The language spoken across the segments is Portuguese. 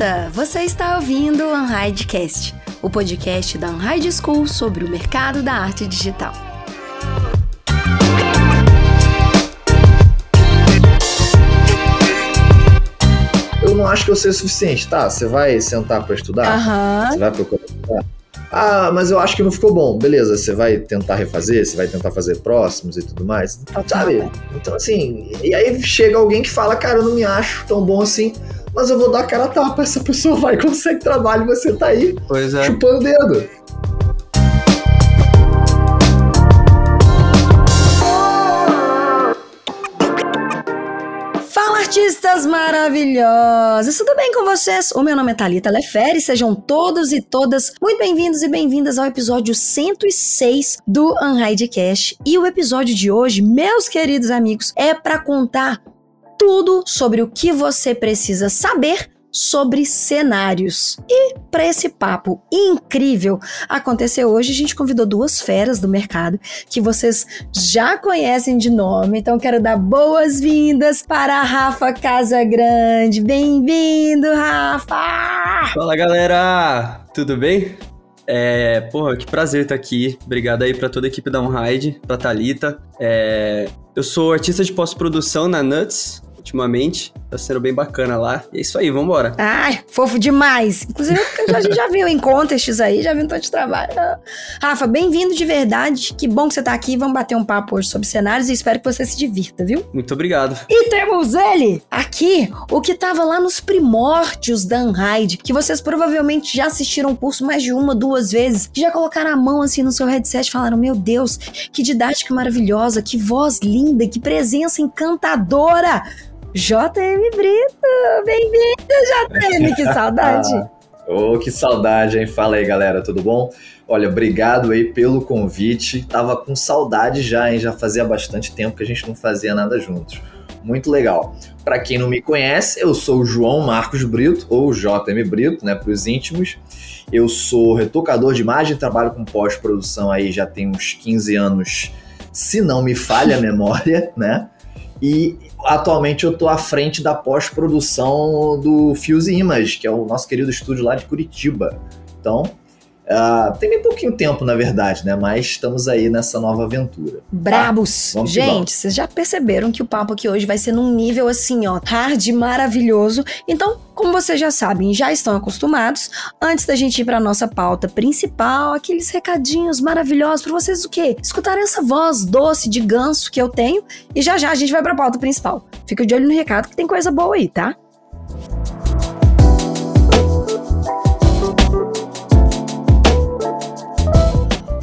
volta! Você está ouvindo o Unhidecast, o podcast da Unhide School sobre o mercado da arte digital. Eu não acho que eu sei o suficiente, tá? Você vai sentar para estudar? Aham. Você vai procurar estudar? Ah, mas eu acho que não ficou bom. Beleza, você vai tentar refazer, você vai tentar fazer próximos e tudo mais. Sabe? Então, assim, e aí chega alguém que fala, cara, eu não me acho tão bom assim, mas eu vou dar a cara a tapa. Essa pessoa vai, consegue trabalho e você tá aí Pois é. chupando o dedo. Fala, artistas maravilhosos! Tudo bem com vocês? O meu nome é Thalita Lefere, sejam todos e todas muito bem-vindos e bem-vindas ao episódio 106 do Unhidecast. E o episódio de hoje, meus queridos amigos, é para contar tudo sobre o que você precisa saber sobre cenários. E para esse papo incrível acontecer hoje, a gente convidou duas feras do mercado que vocês já conhecem de nome. Então quero dar boas-vindas para a Rafa Casagrande. Bem-vindo, Rafa! Fala galera, tudo bem? É, porra, que prazer estar aqui. Obrigado aí pra toda a equipe da OnRide, pra Thalita. É, eu sou artista de pós-produção na Nuts, ultimamente. Tá sendo bem bacana lá. E é isso aí, vambora. Ai, fofo demais. Inclusive, a gente já viu em contests aí, já viu um tanto de trabalho. Rafa, bem-vindo de verdade. Que bom que você tá aqui. Vamos bater um papo hoje sobre cenários e espero que você se divirta, viu? Muito obrigado. E temos ele aqui, o que tava lá nos primórdios da Unhide, que vocês provavelmente já assistiram o curso mais de uma, duas vezes, que já colocaram a mão assim no seu headset e falaram: Meu Deus, que didática maravilhosa, que voz linda, que presença encantadora. JM Brito, bem-vindo, JM, que saudade. Ô, que saudade, hein? Fala aí, galera, tudo bom? Olha, obrigado aí pelo convite. Tava com saudade já, hein? Já fazia bastante tempo que a gente não fazia nada juntos. Muito legal. Para quem não me conhece, eu sou o João Marcos Brito, ou JM Brito, né, para os íntimos. Eu sou retocador de imagem, trabalho com pós-produção aí já tem uns 15 anos, se não me falha a memória, né? E atualmente eu tô à frente da pós-produção do Fuse Image, que é o nosso querido estúdio lá de Curitiba. Então, ah, tem bem pouquinho tempo, na verdade, né? Mas estamos aí nessa nova aventura. Brabos! que Gente, vocês já perceberam que o papo aqui hoje vai ser num nível assim, ó, hard, maravilhoso. Então, como vocês já sabem, já estão acostumados, antes da gente ir pra nossa pauta principal, aqueles recadinhos maravilhosos pra vocês o quê? Escutarem essa voz doce de ganso que eu tenho e já já a gente vai pra pauta principal. Fica de olho no recado que tem coisa boa aí, tá?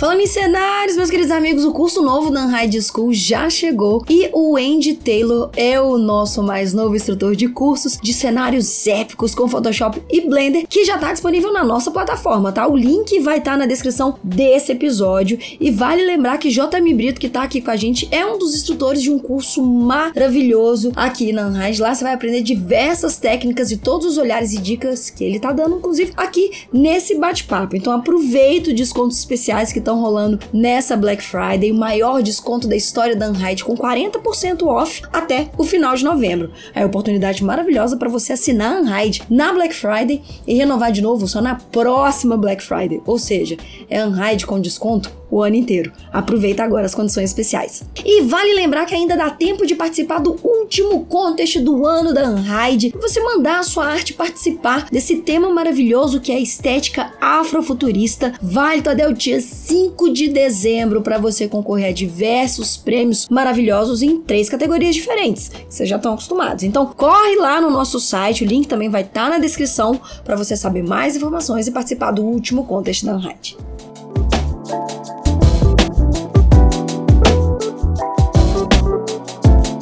Falando em cenários, meus queridos amigos, o curso novo da Unhide School já chegou e o Andy Taylor é o nosso mais novo instrutor de cursos de cenários épicos com Photoshop e Blender, que já tá disponível na nossa plataforma, tá? O link vai estar na descrição desse episódio e vale lembrar que JM Brito, que tá aqui com a gente, é um dos instrutores de um curso maravilhoso aqui na Unhide. Lá você vai aprender diversas técnicas e todos os olhares e dicas que ele tá dando, inclusive aqui nesse bate-papo. Então aproveita os descontos especiais que estão rolando nessa Black Friday, o maior desconto da história da Unhide com 40% off até o final de novembro. É a oportunidade maravilhosa para você assinar a Unhide na Black Friday e renovar de novo só na próxima Black Friday. Ou seja, é Unhide com desconto o ano inteiro. Aproveita agora as condições especiais. E vale lembrar que ainda dá tempo de participar do último contest do ano da Unhide. Você mandar a sua arte participar desse tema maravilhoso que é a estética afrofuturista. Válido até o dia 5 de dezembro para você concorrer a diversos prêmios maravilhosos em três categorias diferentes. Vocês já estão acostumados. Então corre lá no nosso site, o link também vai estar na descrição para você saber mais informações e participar do último contest da Unhide.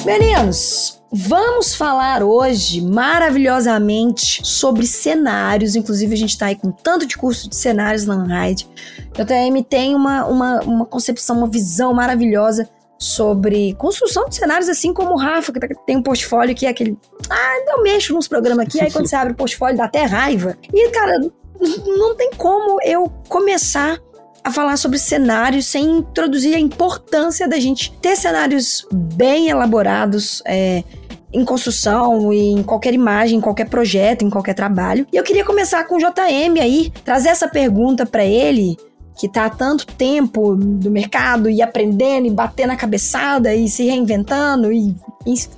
Meninos, vamos falar hoje maravilhosamente sobre cenários. Inclusive, a gente tá aí com tanto de curso de cenários na Unhide. JM tem uma, uma, uma concepção, uma visão maravilhosa sobre construção de cenários, assim como o Rafa, que tem um portfólio que é aquele. Ah, eu mexo nos programas aqui, aí quando você abre o portfólio dá até raiva. E, cara, não tem como eu começar a falar sobre cenários sem introduzir a importância da gente ter cenários bem elaborados, é, em construção, em qualquer imagem, em qualquer projeto, em qualquer trabalho. E eu queria começar com o JM aí, trazer essa pergunta para ele, que tá há tanto tempo no mercado e aprendendo e batendo a cabeçada e se reinventando e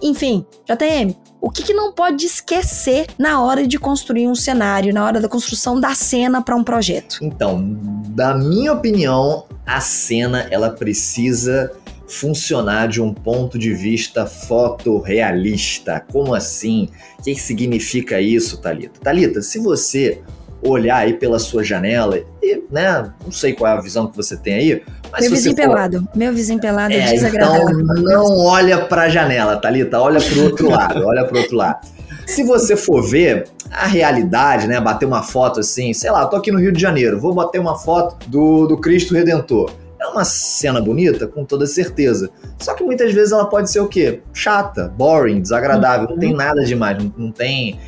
enfim, JM, o que, que, não pode esquecer na hora de construir um cenário, na hora da construção da cena para um projeto? Então, da minha opinião, a cena ela precisa funcionar de um ponto de vista fotorrealista. Como assim? O que, significa isso, Talita? Talita, se você olhar aí pela sua janela e, né, não sei qual é a visão que você tem aí, mas Meu vizinho for... pelado, meu vizinho pelado é, é desagradável. Então não olha para a janela, Talita, olha para o outro lado, olha para o outro lado. Se você for ver a realidade, né, bater uma foto assim, sei lá, tô aqui no Rio de Janeiro, vou bater uma foto do, do Cristo Redentor. É uma cena bonita, com toda certeza. Só que muitas vezes ela pode ser o quê? Chata, boring, desagradável, uhum. não tem nada demais, não, não tem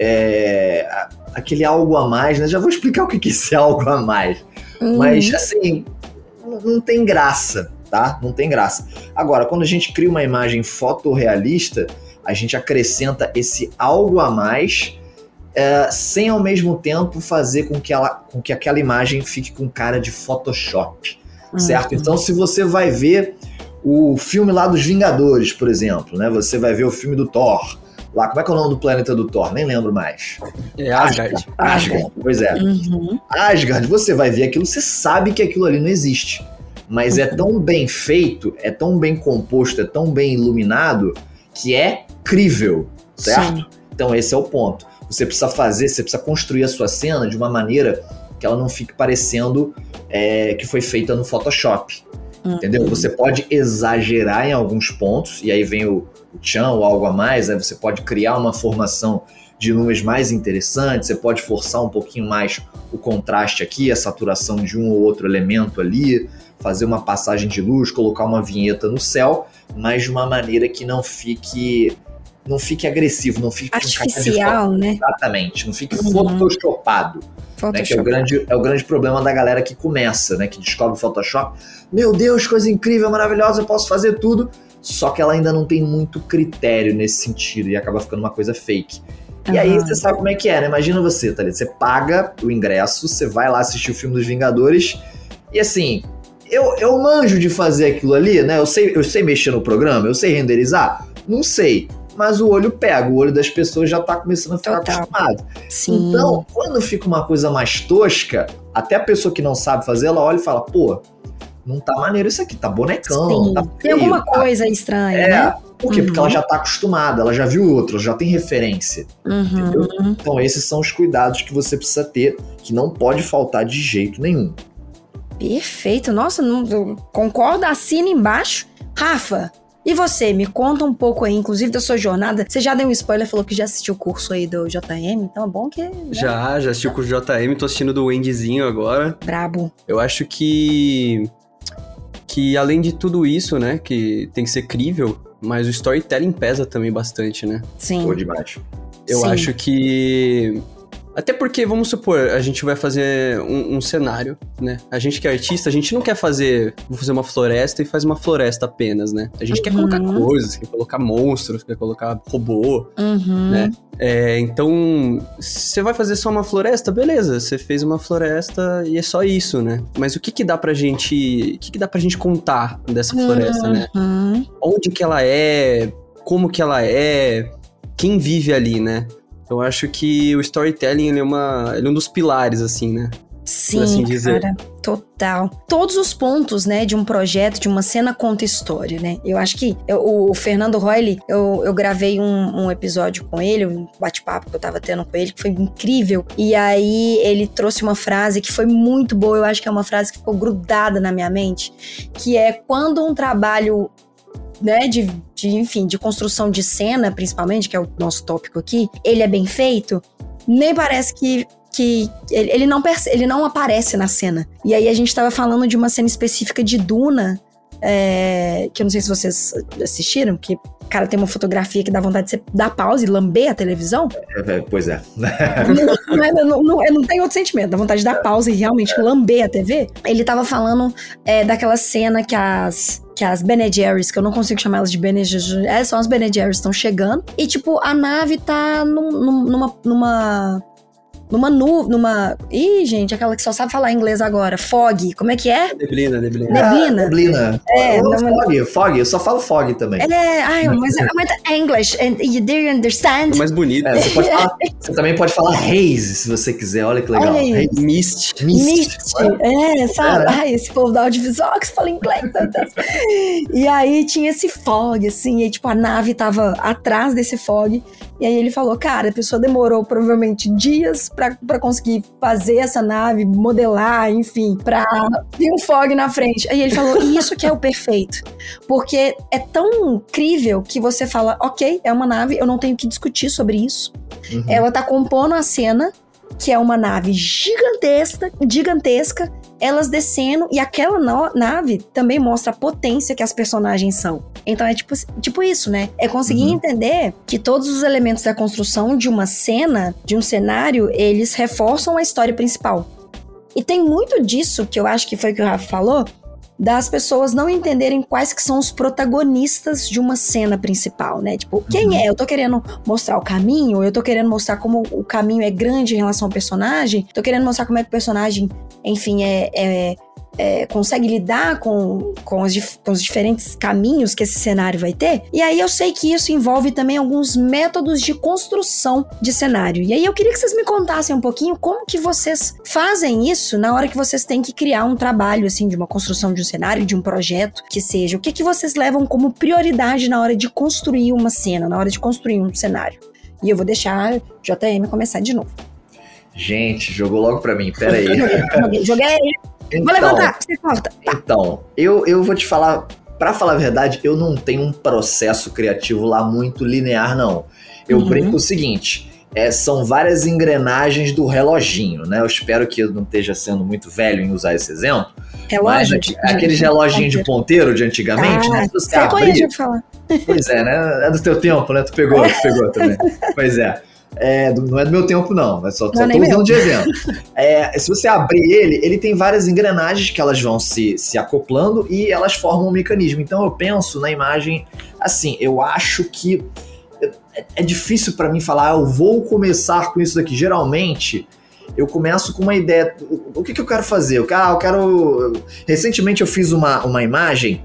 é, aquele algo a mais, né? Já vou explicar o que é esse algo a mais. Uhum. Mas, assim, não tem graça, tá? Não tem graça. Agora, quando a gente cria uma imagem fotorrealista, a gente acrescenta esse algo a mais é, sem ao mesmo tempo fazer com que, ela, com que aquela imagem fique com cara de Photoshop certo? Então, se você vai ver o filme lá dos Vingadores, por exemplo, né? Você vai ver o filme do Thor. Lá, como é que é o nome do planeta do Thor? Nem lembro mais. É Asgard. Asgard, Asgard pois é. Uhum. Asgard, você vai ver aquilo, você sabe que aquilo ali não existe. Mas é tão bem feito, é tão bem composto, é tão bem iluminado, que é crível, certo? Sim. Então esse é o ponto. Você precisa fazer, você precisa construir a sua cena de uma maneira que ela não fique parecendo é, que foi feita no Photoshop. Uhum. Entendeu? Você pode exagerar em alguns pontos, e aí vem o, o Chan ou algo a mais, aí você pode criar uma formação de nuvens mais interessantes, você pode forçar um pouquinho mais o contraste aqui, a saturação de um ou outro elemento ali, fazer uma passagem de luz, colocar uma vinheta no céu, mas de uma maneira que não fique não fique agressivo, não fique artificial, né? Exatamente, não fique uhum. photoshopado. Né, que é o, grande, é o grande problema da galera que começa, né? Que descobre o Photoshop. Meu Deus, coisa incrível, maravilhosa, eu posso fazer tudo. Só que ela ainda não tem muito critério nesse sentido e acaba ficando uma coisa fake. E aí você sabe como é que é, né? Imagina você, tá ali, você paga o ingresso, você vai lá assistir o filme dos Vingadores e assim, eu, eu manjo de fazer aquilo ali, né? Eu sei, eu sei mexer no programa, eu sei renderizar? Não sei mas o olho pega, o olho das pessoas já tá começando a ficar Total. acostumado. Sim. Então, quando fica uma coisa mais tosca, até a pessoa que não sabe fazer, ela olha e fala, pô, não tá maneiro isso aqui, tá bonecão, Sim. tá feio, Tem alguma tá... coisa estranha, é, né? Por quê? Uhum. Porque ela uhum. já tá acostumada, ela já viu outros, já tem referência. Uhum. Então, esses são os cuidados que você precisa ter, que não pode faltar de jeito nenhum. Perfeito. Nossa, não, concordo, assina embaixo. Rafa, e você, me conta um pouco aí, inclusive da sua jornada. Você já deu um spoiler, falou que já assistiu o curso aí do JM, então é bom que. Né? Já, já assisti o curso do JM, tô assistindo do Wendyzinho agora. Brabo. Eu acho que. Que além de tudo isso, né, que tem que ser crível, mas o storytelling pesa também bastante, né? Sim. Pô, demais. Eu Sim. acho que até porque, vamos supor, a gente vai fazer um, um, cenário, né? A gente que é artista, a gente não quer fazer, vou fazer uma floresta e faz uma floresta apenas, né? A gente uhum. quer colocar uhum. coisas, quer colocar monstros, quer colocar robô, uhum. né? É, então, você vai fazer só uma floresta, beleza, você fez uma floresta e é só isso, né? Mas o que que dá pra gente, o que que dá pra gente contar dessa floresta, né? uhum. né? Onde que ela é, como que ela é, quem vive ali, né? Eu acho que o storytelling ele é, uma, ele é um dos pilares, assim, né? Sim, assim cara, total. Todos os pontos, né, de um projeto, de uma cena conta história, né? Eu acho que eu, o Fernando Royle, eu, eu gravei um, um episódio com ele, um bate-papo que eu tava tendo com ele, que foi incrível. E aí ele trouxe uma frase que foi muito boa, eu acho que é uma frase que ficou grudada na minha mente, que é quando um trabalho né, de, de, enfim, de construção de cena, principalmente, que é o nosso tópico aqui, ele é bem feito, nem parece que que ele, não ele não aparece na cena. E aí a gente tava falando de uma cena específica de Duna, é, que eu não sei se vocês assistiram, que cara tem uma fotografia que dá vontade de você dar pausa e lamber a televisão. É, é pois é. não, não, não, não, tem outro sentimento, dá vontade de dar pausa e realmente lamber a TV. Ele tava falando é, daquela cena que as que as Bene Jerry's, que eu não consigo chamar elas de Bene Jerry's, é, são as Bene Jerry's, estão chegando. E, tipo, a nave tá num, numa, numa numa nuvem, numa. Ih, gente, aquela que só sabe falar inglês agora. Fog. Como é que é? Neblina, neblina. Neblina. Ah, neblina. É, não, mas- fog, fog, eu só falo fog também. É, ai, mas, mas é English, and you do you understand? É mais bonito. É, você, pode falar- você também pode falar haze, se você quiser. Olha que legal. Haze. Mist. Mist, é, sabe? Cara. Ai, esse povo da audiovisual que fala inglês. meu Deus. e aí tinha esse fog, assim, e tipo, a nave tava atrás desse fog. E aí ele falou, cara, a pessoa demorou provavelmente dias pra conseguir fazer essa nave, modelar, enfim, pra ter um fog na frente. Aí ele falou, isso que é o perfeito. Porque é tão incrível que você fala, ok, é uma nave, eu não tenho que discutir sobre isso. Uhum. Ela tá compondo a cena, que é uma nave gigantesca, gigantesca, elas descendo, e aquela no- nave também mostra a potência que as personagens são. Então é tipo, tipo isso, né? É conseguir Uhum. entender que todos os elementos da construção de uma cena, de um cenário, eles reforçam a história principal. E tem muito disso, que eu acho que foi o que o Rafa falou, das pessoas não entenderem quais que são os protagonistas de uma cena principal, né? Tipo, quem Uhum. é? Eu tô querendo mostrar o caminho, eu tô querendo mostrar como o caminho é grande em relação ao personagem, tô querendo mostrar como é que o personagem, enfim, é, é- é, consegue lidar com, com, os, com os diferentes caminhos que esse cenário vai ter. E aí eu sei que isso envolve também alguns métodos de construção de cenário. E aí eu queria que vocês me contassem um pouquinho como que vocês fazem isso na hora que vocês têm que criar um trabalho, assim, de uma construção de um cenário, de um projeto, que seja. O que, que vocês levam como prioridade na hora de construir uma cena, na hora de construir um cenário? E eu vou deixar a JM começar de novo. Gente, jogou logo pra mim, pera aí. Joguei, joguei. Vou Então, levantar, você corta. Então, eu, eu vou te falar, pra falar a verdade, eu não tenho um processo criativo lá muito linear, não. Eu Uhum. brinco o seguinte. é, são várias engrenagens do reloginho, né? Eu espero que eu não esteja sendo muito velho em usar esse exemplo. Relógio? Mas aqui- aqueles reloginhos de ponteiro de antigamente, Ah, né? Você Você abrir, de falar. Pois é, né? É do teu tempo, né? Tu pegou, tu pegou também. Pois é. É, não é do meu tempo, não. É só, Não só tô usando meu. de exemplo. É, se você abrir ele, ele tem várias engrenagens que elas vão se, se acoplando e elas formam um mecanismo. Então eu penso na imagem assim, eu acho que é, é difícil pra mim falar, ah, eu vou começar com isso daqui. Geralmente, eu começo com uma ideia. O, que, que eu quero fazer? Eu, quero- ah, eu quero. Recentemente eu fiz uma, uma imagem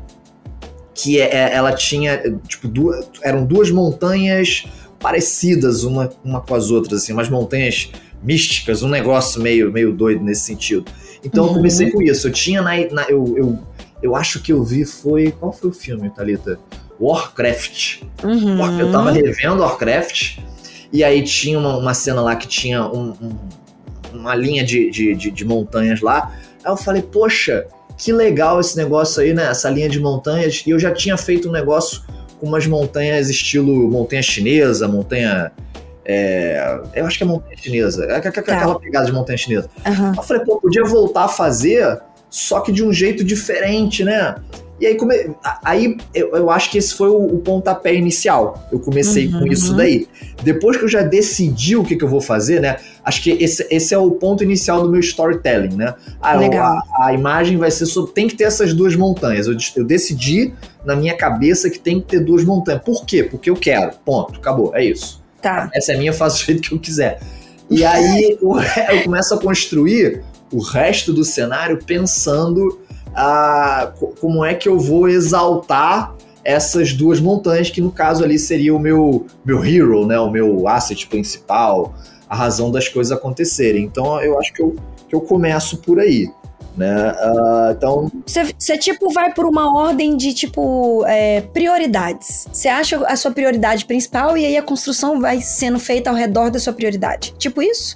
que é, é- ela tinha, tipo, duas, eram duas montanhas parecidas uma, uma com as outras, assim, umas montanhas místicas, um negócio meio, meio doido nesse sentido. Então eu Uhum. comecei com isso. Eu tinha na. na- eu, eu, eu acho que eu vi foi. Qual foi o filme, Thalita? Warcraft. Uhum. Eu tava revendo Warcraft e aí tinha uma, uma cena lá que tinha um- um- uma linha de, de, de- de montanhas lá. Aí eu falei, poxa, que legal esse negócio aí, né? Essa linha de montanhas. E eu já tinha feito um negócio com umas montanhas estilo montanha chinesa, montanha. é, eu acho que é montanha chinesa. É aqu- aqu- Tá. aquela pegada de montanha chinesa. Aham. Eu falei, pô, podia voltar a fazer, só que de um jeito diferente, né? E aí, come... aí eu, eu acho que esse foi o, o pontapé inicial. Eu comecei Uhum. com isso daí. Depois que eu já decidi o que, que eu vou fazer, né? Acho que esse, esse é o ponto inicial do meu storytelling, né? Ah, eu- Legal. a, a imagem vai ser sobre. Tem que ter essas duas montanhas. Eu, eu decidi na minha cabeça que tem que ter duas montanhas. Por quê? Porque eu quero. Ponto. Acabou. É isso Tá. essa é minha, eu faço do jeito que eu quiser. E aí re- eu começo a construir o resto do cenário pensando co- como é que eu vou exaltar essas duas montanhas, que no caso ali seria o meu, meu hero, né? O meu asset principal, a razão das coisas acontecerem. Então eu acho que eu, que eu começo por aí. Né? Ah, então, Você, tipo, vai por uma ordem de, tipo, é, prioridades. Você acha a sua prioridade principal e aí a construção vai sendo feita ao redor da sua prioridade. Tipo isso?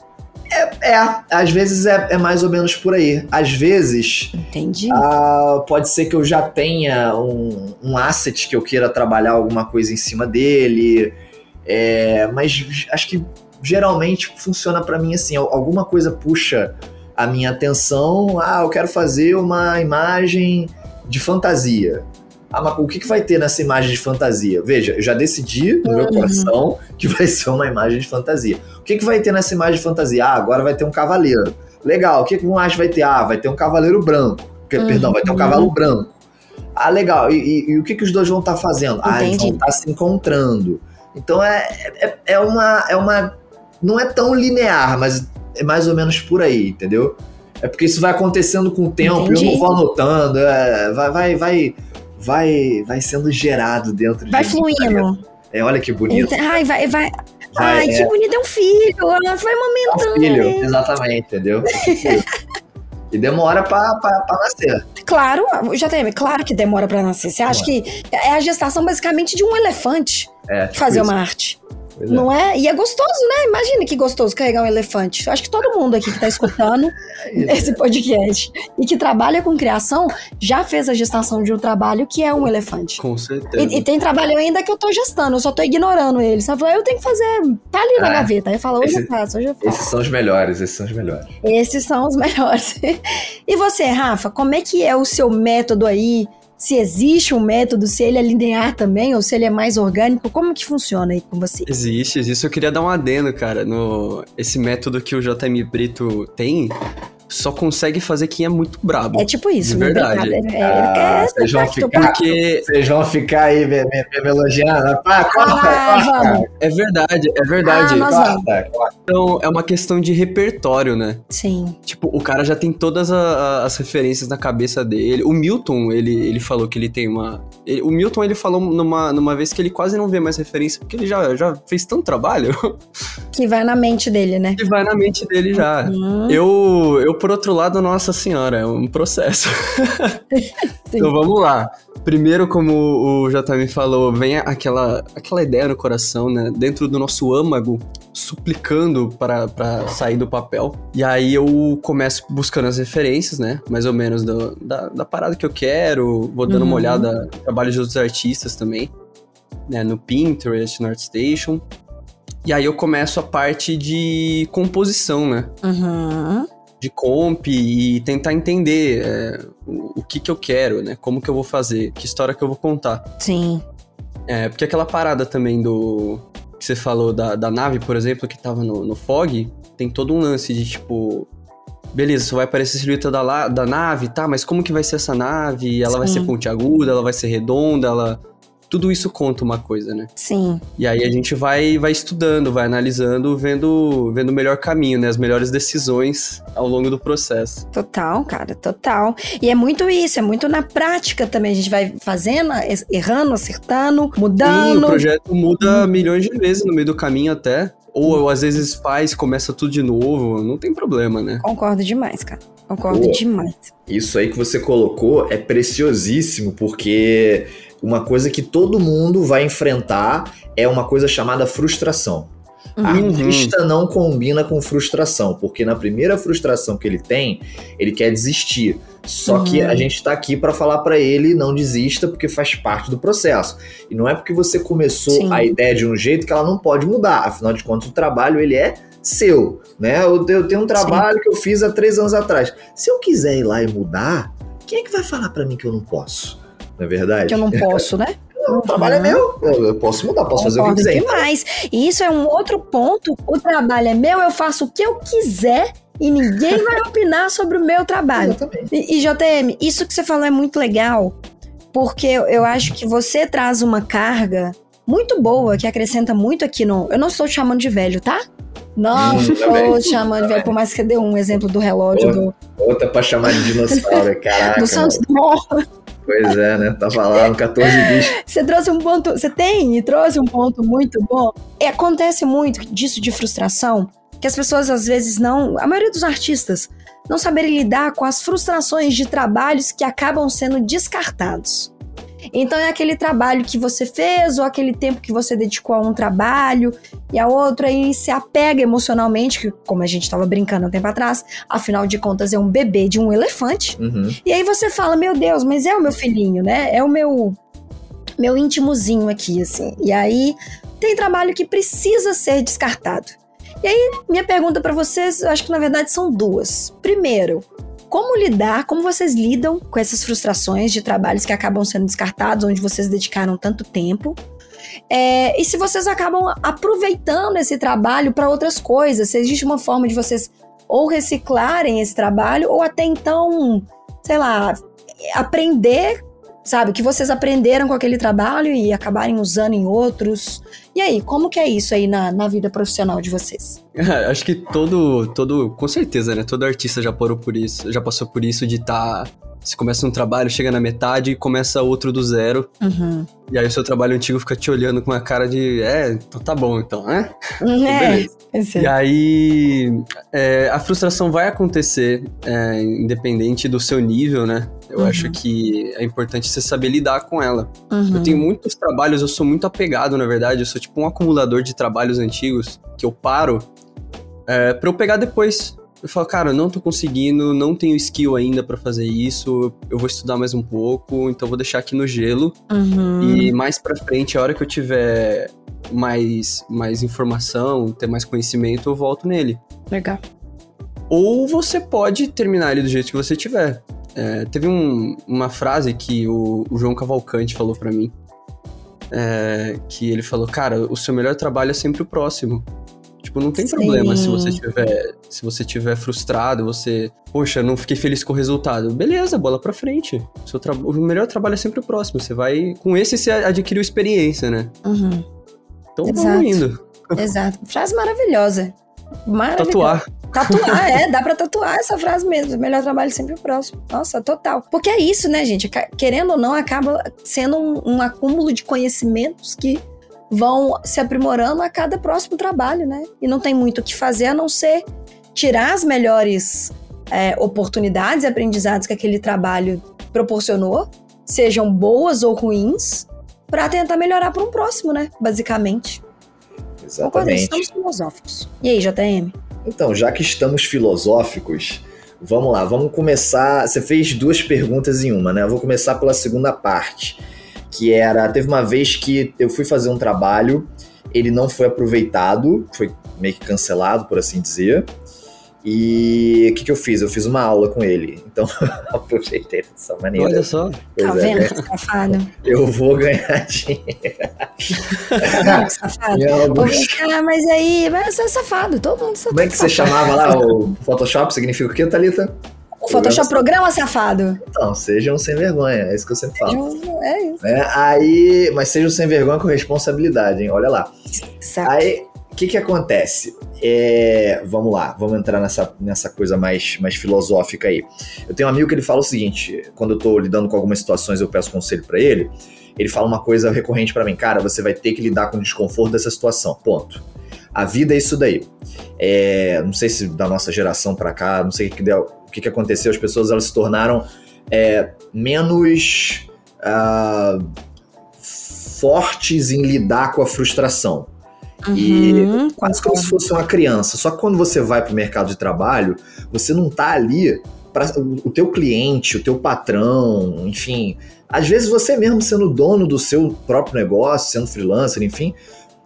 É, às vezes é, é mais ou menos por aí. Às vezes Entendi. Ah, pode ser que eu já tenha um, um asset que eu queira trabalhar alguma coisa em cima dele, é, mas acho que geralmente funciona pra mim assim: al- alguma coisa puxa a minha atenção. Ah, eu quero fazer uma imagem de fantasia. Ah, mas o que, que vai ter nessa imagem de fantasia? Veja, eu já decidi no meu Uhum. coração que vai ser uma imagem de fantasia. O que, que vai ter nessa imagem de fantasia? Ah, agora vai ter um cavaleiro. Legal, o que, que mais vai ter? Ah, vai ter um cavaleiro branco. Uhum. Perdão, vai ter um cavalo branco. Ah, legal. E, e, e o que, que os dois vão estar tá fazendo? Ah, eles vão estar tá se encontrando. Então é, é, é, uma, é uma. Não é tão linear, mas é mais ou menos por aí, entendeu? É porque isso vai acontecendo com o tempo, Entendi. eu não vou anotando, é, vai, vai, vai, vai, vai sendo gerado dentro de Vai fluindo. É, olha que bonito. Ai, vai, vai. Ai, é. que bonito, é um filho. Ela vai amamentando. É um filho, exatamente, entendeu? E demora pra, nascer. Claro, já tem, claro que demora pra nascer. Você acha que é a gestação basicamente de um elefante é, tipo fazer isso. uma arte. Pois não é. é. E é gostoso, né? Imagina que gostoso carregar um elefante. Acho que todo mundo aqui que tá escutando esse podcast e que trabalha com criação já fez a gestação de um trabalho que é um elefante. Com certeza. E, e tem trabalho ainda que eu tô gestando, eu só tô ignorando ele. Você falou, eu tenho que fazer. Tá ali na é. gaveta. Aí eu falo, hoje Esse, eu faço, hoje eu faço. Esses são os melhores, esses são os melhores. Esses são os melhores. e você, Rafa, como é que é o seu método aí? Se existe um método, se ele é linear também, ou se ele é mais orgânico, como que funciona aí com você? Existe, existe. Eu queria dar um adendo, cara, no esse método que o JM Brito tem, só consegue fazer quem é muito brabo. É tipo isso, de né? verdade. É, é, ah, é, vocês, vão ficar, porque... vocês vão ficar aí me, me, me elogiando. Pá, corta, ah, corta. É verdade, é verdade. Ah, corta, corta. Então, é uma questão de repertório, né? Sim. Tipo, o cara já tem todas a, as referências na cabeça dele. O Milton, ele, ele falou que ele tem uma... Ele, o Milton, ele falou numa, numa vez que ele quase não vê mais referência, porque ele já, já fez tanto trabalho. Que vai na mente dele, né? Que vai na mente dele já. Uhum. Eu, eu por outro lado, nossa senhora, é um processo. então vamos lá. Primeiro, como o JM falou, vem aquela, aquela ideia no coração, né? Dentro do nosso âmago, suplicando para, para sair do papel. E aí eu começo buscando as referências, né? Mais ou menos do, da, da parada que eu quero, vou dando uhum. uma olhada no trabalho de outros artistas também, né? No Pinterest, no ArtStation. E aí eu começo a parte de composição, né? Uhum de comp e tentar entender é, o, o, que que eu quero, né? Como que eu vou fazer, que história que eu vou contar. Sim. É, porque aquela parada também do... Que você falou da, da nave, por exemplo, que tava no, no Fog, tem todo um lance de, tipo... Beleza, só vai aparecer a silhueta da, da nave, tá? Mas como que vai ser essa nave? Ela Sim. vai ser pontiaguda, ela vai ser redonda, ela tudo isso conta uma coisa, né? Sim. E aí a gente vai, vai estudando, vai analisando, vendo, vendo o melhor caminho, né? As melhores decisões ao longo do processo. Total, cara, total. E é muito isso, é muito na prática também. A gente vai fazendo, errando, acertando, mudando. Sim, o projeto muda hum. milhões de vezes no meio do caminho até. Ou às vezes faz, começa tudo de novo, não tem problema, né? Concordo demais, cara. Concordo Pô, demais. Isso aí que você colocou é preciosíssimo, porque uma coisa que todo mundo vai enfrentar é uma coisa chamada frustração. Uhum. Artista não combina com frustração, porque na primeira frustração que ele tem, ele quer desistir. Só uhum. que a gente está aqui para falar para ele não desista, porque faz parte do processo. E não é porque você começou Sim. a ideia de um jeito que ela não pode mudar. Afinal de contas, o trabalho ele é seu, né? Eu, eu tenho um trabalho Sim. que eu fiz há três anos atrás. Se eu quiser ir lá e mudar, quem é que vai falar para mim que eu não posso? Não é verdade? Que eu não posso, né? o trabalho é meu, eu posso mudar, posso fazer o que quiser. demais. E isso é um outro ponto. O trabalho é meu, eu faço o que eu quiser e ninguém vai opinar sobre o meu trabalho. Exatamente. E, e JM, isso que você falou é muito legal, porque eu acho que você traz uma carga muito boa que acrescenta muito aqui no. Eu não estou te chamando de velho, tá? Não hum, estou te chamando de velho, por mais que você dê um exemplo do relógio outra, do. Outra pra chamar de dinossauro, caraca. do Santos Dumont. Pois é, né? Tava lá no 14 bichos. Você trouxe um ponto, você tem e trouxe um ponto muito bom. E acontece muito disso de frustração, que as pessoas às vezes não, a maioria dos artistas, não saberem lidar com as frustrações de trabalhos que acabam sendo descartados. Então é aquele trabalho que você fez ou aquele tempo que você dedicou a um trabalho e a outro aí se apega emocionalmente, que como a gente estava brincando um tempo atrás, afinal de contas é um bebê de um elefante. Uhum. E aí você fala, meu Deus, mas é o meu filhinho, né? É o meu meu íntimozinho aqui, assim. E aí tem trabalho que precisa ser descartado. E aí, minha pergunta para vocês, eu acho que na verdade são duas. Primeiro, como lidar, como vocês lidam com essas frustrações de trabalhos que acabam sendo descartados, onde vocês dedicaram tanto tempo. É, e se vocês acabam aproveitando esse trabalho para outras coisas, se existe uma forma de vocês ou reciclarem esse trabalho, ou até então, sei lá, aprender sabe? Que vocês aprenderam com aquele trabalho e acabarem usando em outros. E aí, como que é isso aí na, na vida profissional de vocês? Acho que todo, todo, com certeza, né? Todo artista já parou por isso, já passou por isso de estar tá você começa um trabalho, chega na metade e começa outro do zero. Uhum. E aí o seu trabalho antigo fica te olhando com uma cara de, é, então tá bom então, né? É, e aí é, a frustração vai acontecer é, independente do seu nível, né? Eu uhum. acho que é importante você saber lidar com ela. Uhum. Eu tenho muitos trabalhos, eu sou muito apegado, na verdade. Eu sou tipo um acumulador de trabalhos antigos que eu paro é, pra eu pegar depois eu falo, cara, não tô conseguindo, não tenho skill ainda para fazer isso, eu vou estudar mais um pouco, então vou deixar aqui no gelo. Uhum. E mais pra frente, a hora que eu tiver mais, mais informação, ter mais conhecimento, eu volto nele. Legal. Ou você pode terminar ele do jeito que você tiver. É, teve um, uma frase que o, o João Cavalcante falou para mim. É, que ele falou, cara, o seu melhor trabalho é sempre o próximo. Tipo, não tem Sim. problema se você tiver, se você tiver frustrado, você, poxa, não fiquei feliz com o resultado. Beleza, bola para frente. O, seu tra... o melhor trabalho é sempre o próximo. Você vai, com esse você adquiriu experiência, né? Uhum. Então Exato. vamos indo. Exato. Frase maravilhosa. Maravilhosa. Tatuar. Tatuar, é, dá pra tatuar essa frase mesmo. O melhor trabalho sempre o próximo. Nossa, total. Porque é isso, né, gente? Querendo ou não, acaba sendo um, um acúmulo de conhecimentos que vão se aprimorando a cada próximo trabalho, né? E não tem muito o que fazer a não ser tirar as melhores é, oportunidades e aprendizados que aquele trabalho proporcionou, sejam boas ou ruins, para tentar melhorar para um próximo, né? Basicamente. Exatamente. Estamos filosóficos. E aí, JM? Então, já que estamos filosóficos, vamos lá, vamos começar. Você fez duas perguntas em uma, né? Eu vou começar pela segunda parte que era teve uma vez que eu fui fazer um trabalho, ele não foi aproveitado, foi meio que cancelado, por assim dizer. E o que, que eu fiz? Eu fiz uma aula com ele. Então, aproveitei dessa maneira. Olha só. Pois tá é, vendo, né? safado? Eu vou ganhar dinheiro. Não, safado. Ah, mas aí, você é safado, todo mundo safado. Como é que você chamava lá o Photoshop? Significa o quê, Thalita? O Photoshop programa, safado. Então, sejam sem vergonha, é isso que eu sempre falo. É isso. É, aí, mas sejam sem vergonha com responsabilidade, hein? Olha lá. Exato. Aí, o que que acontece? É, vamos lá, vamos entrar nessa, nessa coisa mais, mais filosófica aí. Eu tenho um amigo que ele fala o seguinte, quando eu tô lidando com algumas situações, eu peço conselho para ele, ele fala uma coisa recorrente para mim, cara, você vai ter que lidar com o desconforto dessa situação, ponto. A vida é isso daí. É, não sei se da nossa geração para cá, não sei o que deu, o que, que aconteceu, as pessoas elas se tornaram é, menos uh, fortes em lidar com a frustração. Uhum, e quase como se fosse uma criança. Só que quando você vai para o mercado de trabalho, você não está ali para o teu cliente, o teu patrão, enfim. Às vezes você mesmo sendo dono do seu próprio negócio, sendo freelancer, enfim,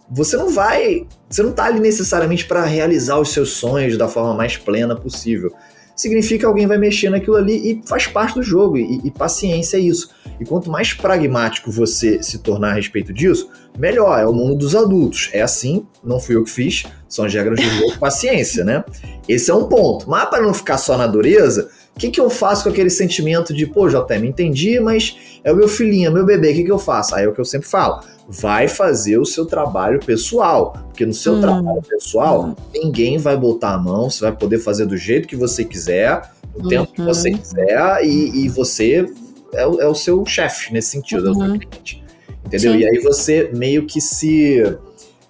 você não vai, você não está ali necessariamente para realizar os seus sonhos da forma mais plena possível significa que alguém vai mexer naquilo ali e faz parte do jogo. E, e, paciência é isso. E quanto mais pragmático você se tornar a respeito disso, melhor. É o mundo dos adultos. É assim, não fui eu que fiz, são as regras do jogo, paciência, né? Esse é um ponto. Mas para não ficar só na dureza, o que, que eu faço com aquele sentimento de, pô, JM, entendi, mas é o meu filhinho, é meu bebê, o que, que eu faço? Aí é o que eu sempre falo vai fazer o seu trabalho pessoal. Porque no seu hum. trabalho pessoal, hum. ninguém vai botar a mão, você vai poder fazer do jeito que você quiser, no uhum. tempo que você uhum. quiser, e, e você é o, é o seu chefe nesse sentido, uhum. é o seu uhum. cliente. Entendeu? Sim. E aí você meio que se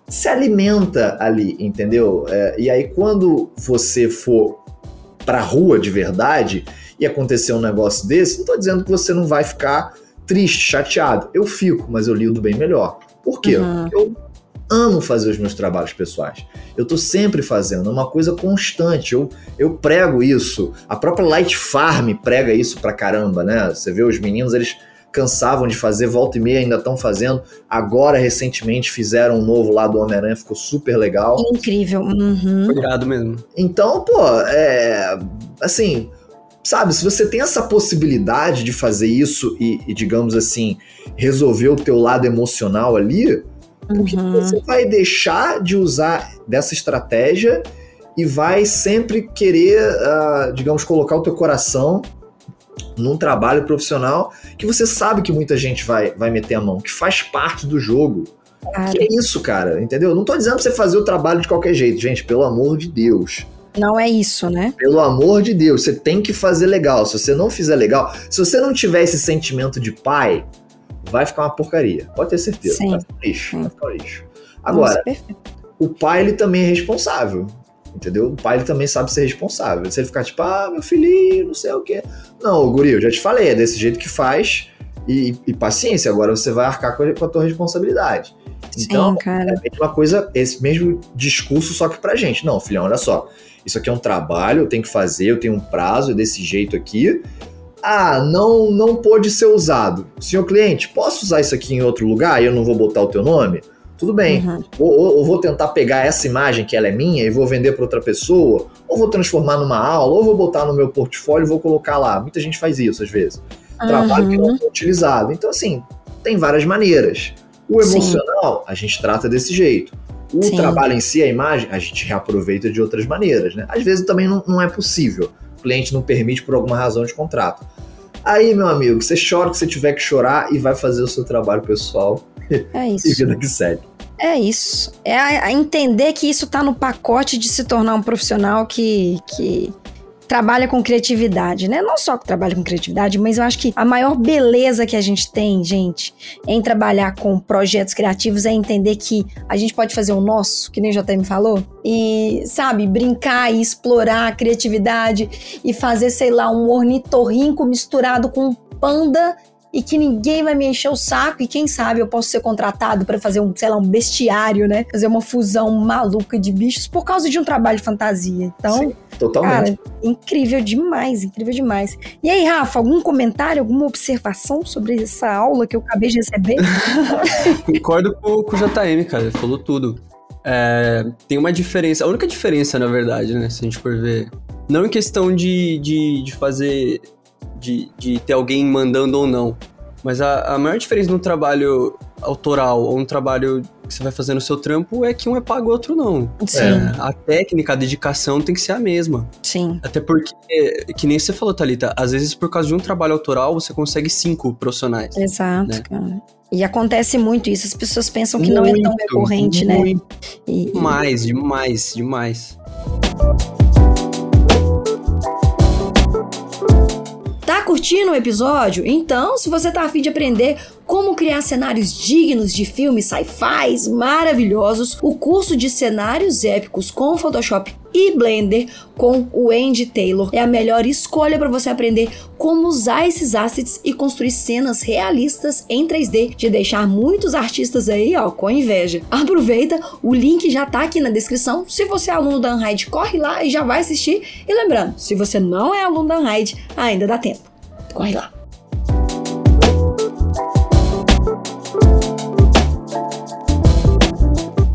se alimenta ali, entendeu? É, e aí quando você for pra rua de verdade e acontecer um negócio desse, não tô dizendo que você não vai ficar triste, chateado. Eu fico, mas eu lido bem melhor. Por quê? Uhum. Porque eu amo fazer os meus trabalhos pessoais. Eu tô sempre fazendo, é uma coisa constante. Eu, eu prego isso. A própria Light Farm prega isso pra caramba, né? Você vê os meninos, eles cansavam de fazer, volta e meia ainda estão fazendo. Agora, recentemente, fizeram um novo lá do Homem-Aranha, ficou super legal. Incrível. Uhum. Obrigado mesmo. Então, pô, é. Assim, sabe, se você tem essa possibilidade de fazer isso e, e digamos assim, resolver o teu lado emocional ali, uhum. você vai deixar de usar dessa estratégia e vai sempre querer, uh, digamos, colocar o teu coração num trabalho profissional que você sabe que muita gente vai, vai meter a mão, que faz parte do jogo. Cara. Que é isso, cara, entendeu? Não tô dizendo pra você fazer o trabalho de qualquer jeito, gente, pelo amor de Deus. Não é isso, né? Pelo amor de Deus, você tem que fazer legal. Se você não fizer legal, se você não tiver esse sentimento de pai, vai ficar uma porcaria. Pode ter certeza. Sim. Vai ficar lixo. Vai ficar lixo. Agora, Nossa, o pai ele também é responsável. Entendeu? O pai ele também sabe ser responsável. Se ele ficar tipo, ah, meu filhinho, não sei o quê. Não, Guri, eu já te falei, é desse jeito que faz. E, e paciência, agora você vai arcar com a, com a tua responsabilidade. Então, Sim, cara. é uma coisa, esse mesmo discurso, só que pra gente. Não, filhão, olha só. Isso aqui é um trabalho, eu tenho que fazer, eu tenho um prazo desse jeito aqui. Ah, não, não pode ser usado. Senhor cliente, posso usar isso aqui em outro lugar e eu não vou botar o teu nome? Tudo bem. Uhum. Ou, ou, ou, vou tentar pegar essa imagem que ela é minha e vou vender para outra pessoa, ou vou transformar numa aula, ou vou botar no meu portfólio e vou colocar lá. Muita gente faz isso às vezes. Uhum. Trabalho que não é utilizado. Então, assim, tem várias maneiras. O emocional, Sim. a gente trata desse jeito. O Sim. trabalho em si, a imagem, a gente reaproveita de outras maneiras, né? Às vezes também não, não é possível. O cliente não permite por alguma razão de contrato. Aí, meu amigo, você chora o que você tiver que chorar e vai fazer o seu trabalho pessoal. É isso. e vida que segue. É isso. É a, a entender que isso tá no pacote de se tornar um profissional que, que trabalha com criatividade, né? Não só que trabalha com criatividade, mas eu acho que a maior beleza que a gente tem, gente, em trabalhar com projetos criativos é entender que a gente pode fazer o nosso, que nem o me falou, e, sabe, brincar e explorar a criatividade e fazer, sei lá, um ornitorrinco misturado com um panda e que ninguém vai me encher o saco e quem sabe eu posso ser contratado para fazer um, sei lá, um bestiário, né? Fazer uma fusão maluca de bichos por causa de um trabalho de fantasia. Então, Sim, totalmente. Cara, incrível demais, incrível demais. E aí, Rafa, algum comentário, alguma observação sobre essa aula que eu acabei de receber? Concordo com, com o JM, cara, ele falou tudo. É, tem uma diferença, a única diferença, na verdade, né, se a gente for ver, não em questão de, de, de fazer de, de ter alguém mandando ou não. Mas a, a maior diferença no trabalho autoral ou um trabalho que você vai fazer no seu trampo é que um é pago e outro não. Sim. É, a técnica, a dedicação tem que ser a mesma. Sim. Até porque, que nem você falou, Thalita, às vezes por causa de um trabalho autoral você consegue cinco profissionais. Exato, né? cara. E acontece muito isso, as pessoas pensam que muito, não é tão recorrente, né? muito. né? E, demais, demais, curtindo o episódio? Então, se você tá afim de aprender como criar cenários dignos de filmes sci-fi maravilhosos, o curso de cenários épicos com Photoshop e Blender com o Andy Taylor é a melhor escolha para você aprender como usar esses assets e construir cenas realistas em 3D, de deixar muitos artistas aí, ó, com inveja. Aproveita, o link já tá aqui na descrição. Se você é aluno da Unhide, corre lá e já vai assistir. E lembrando, se você não é aluno da Unhide, ainda dá tempo. Corre lá.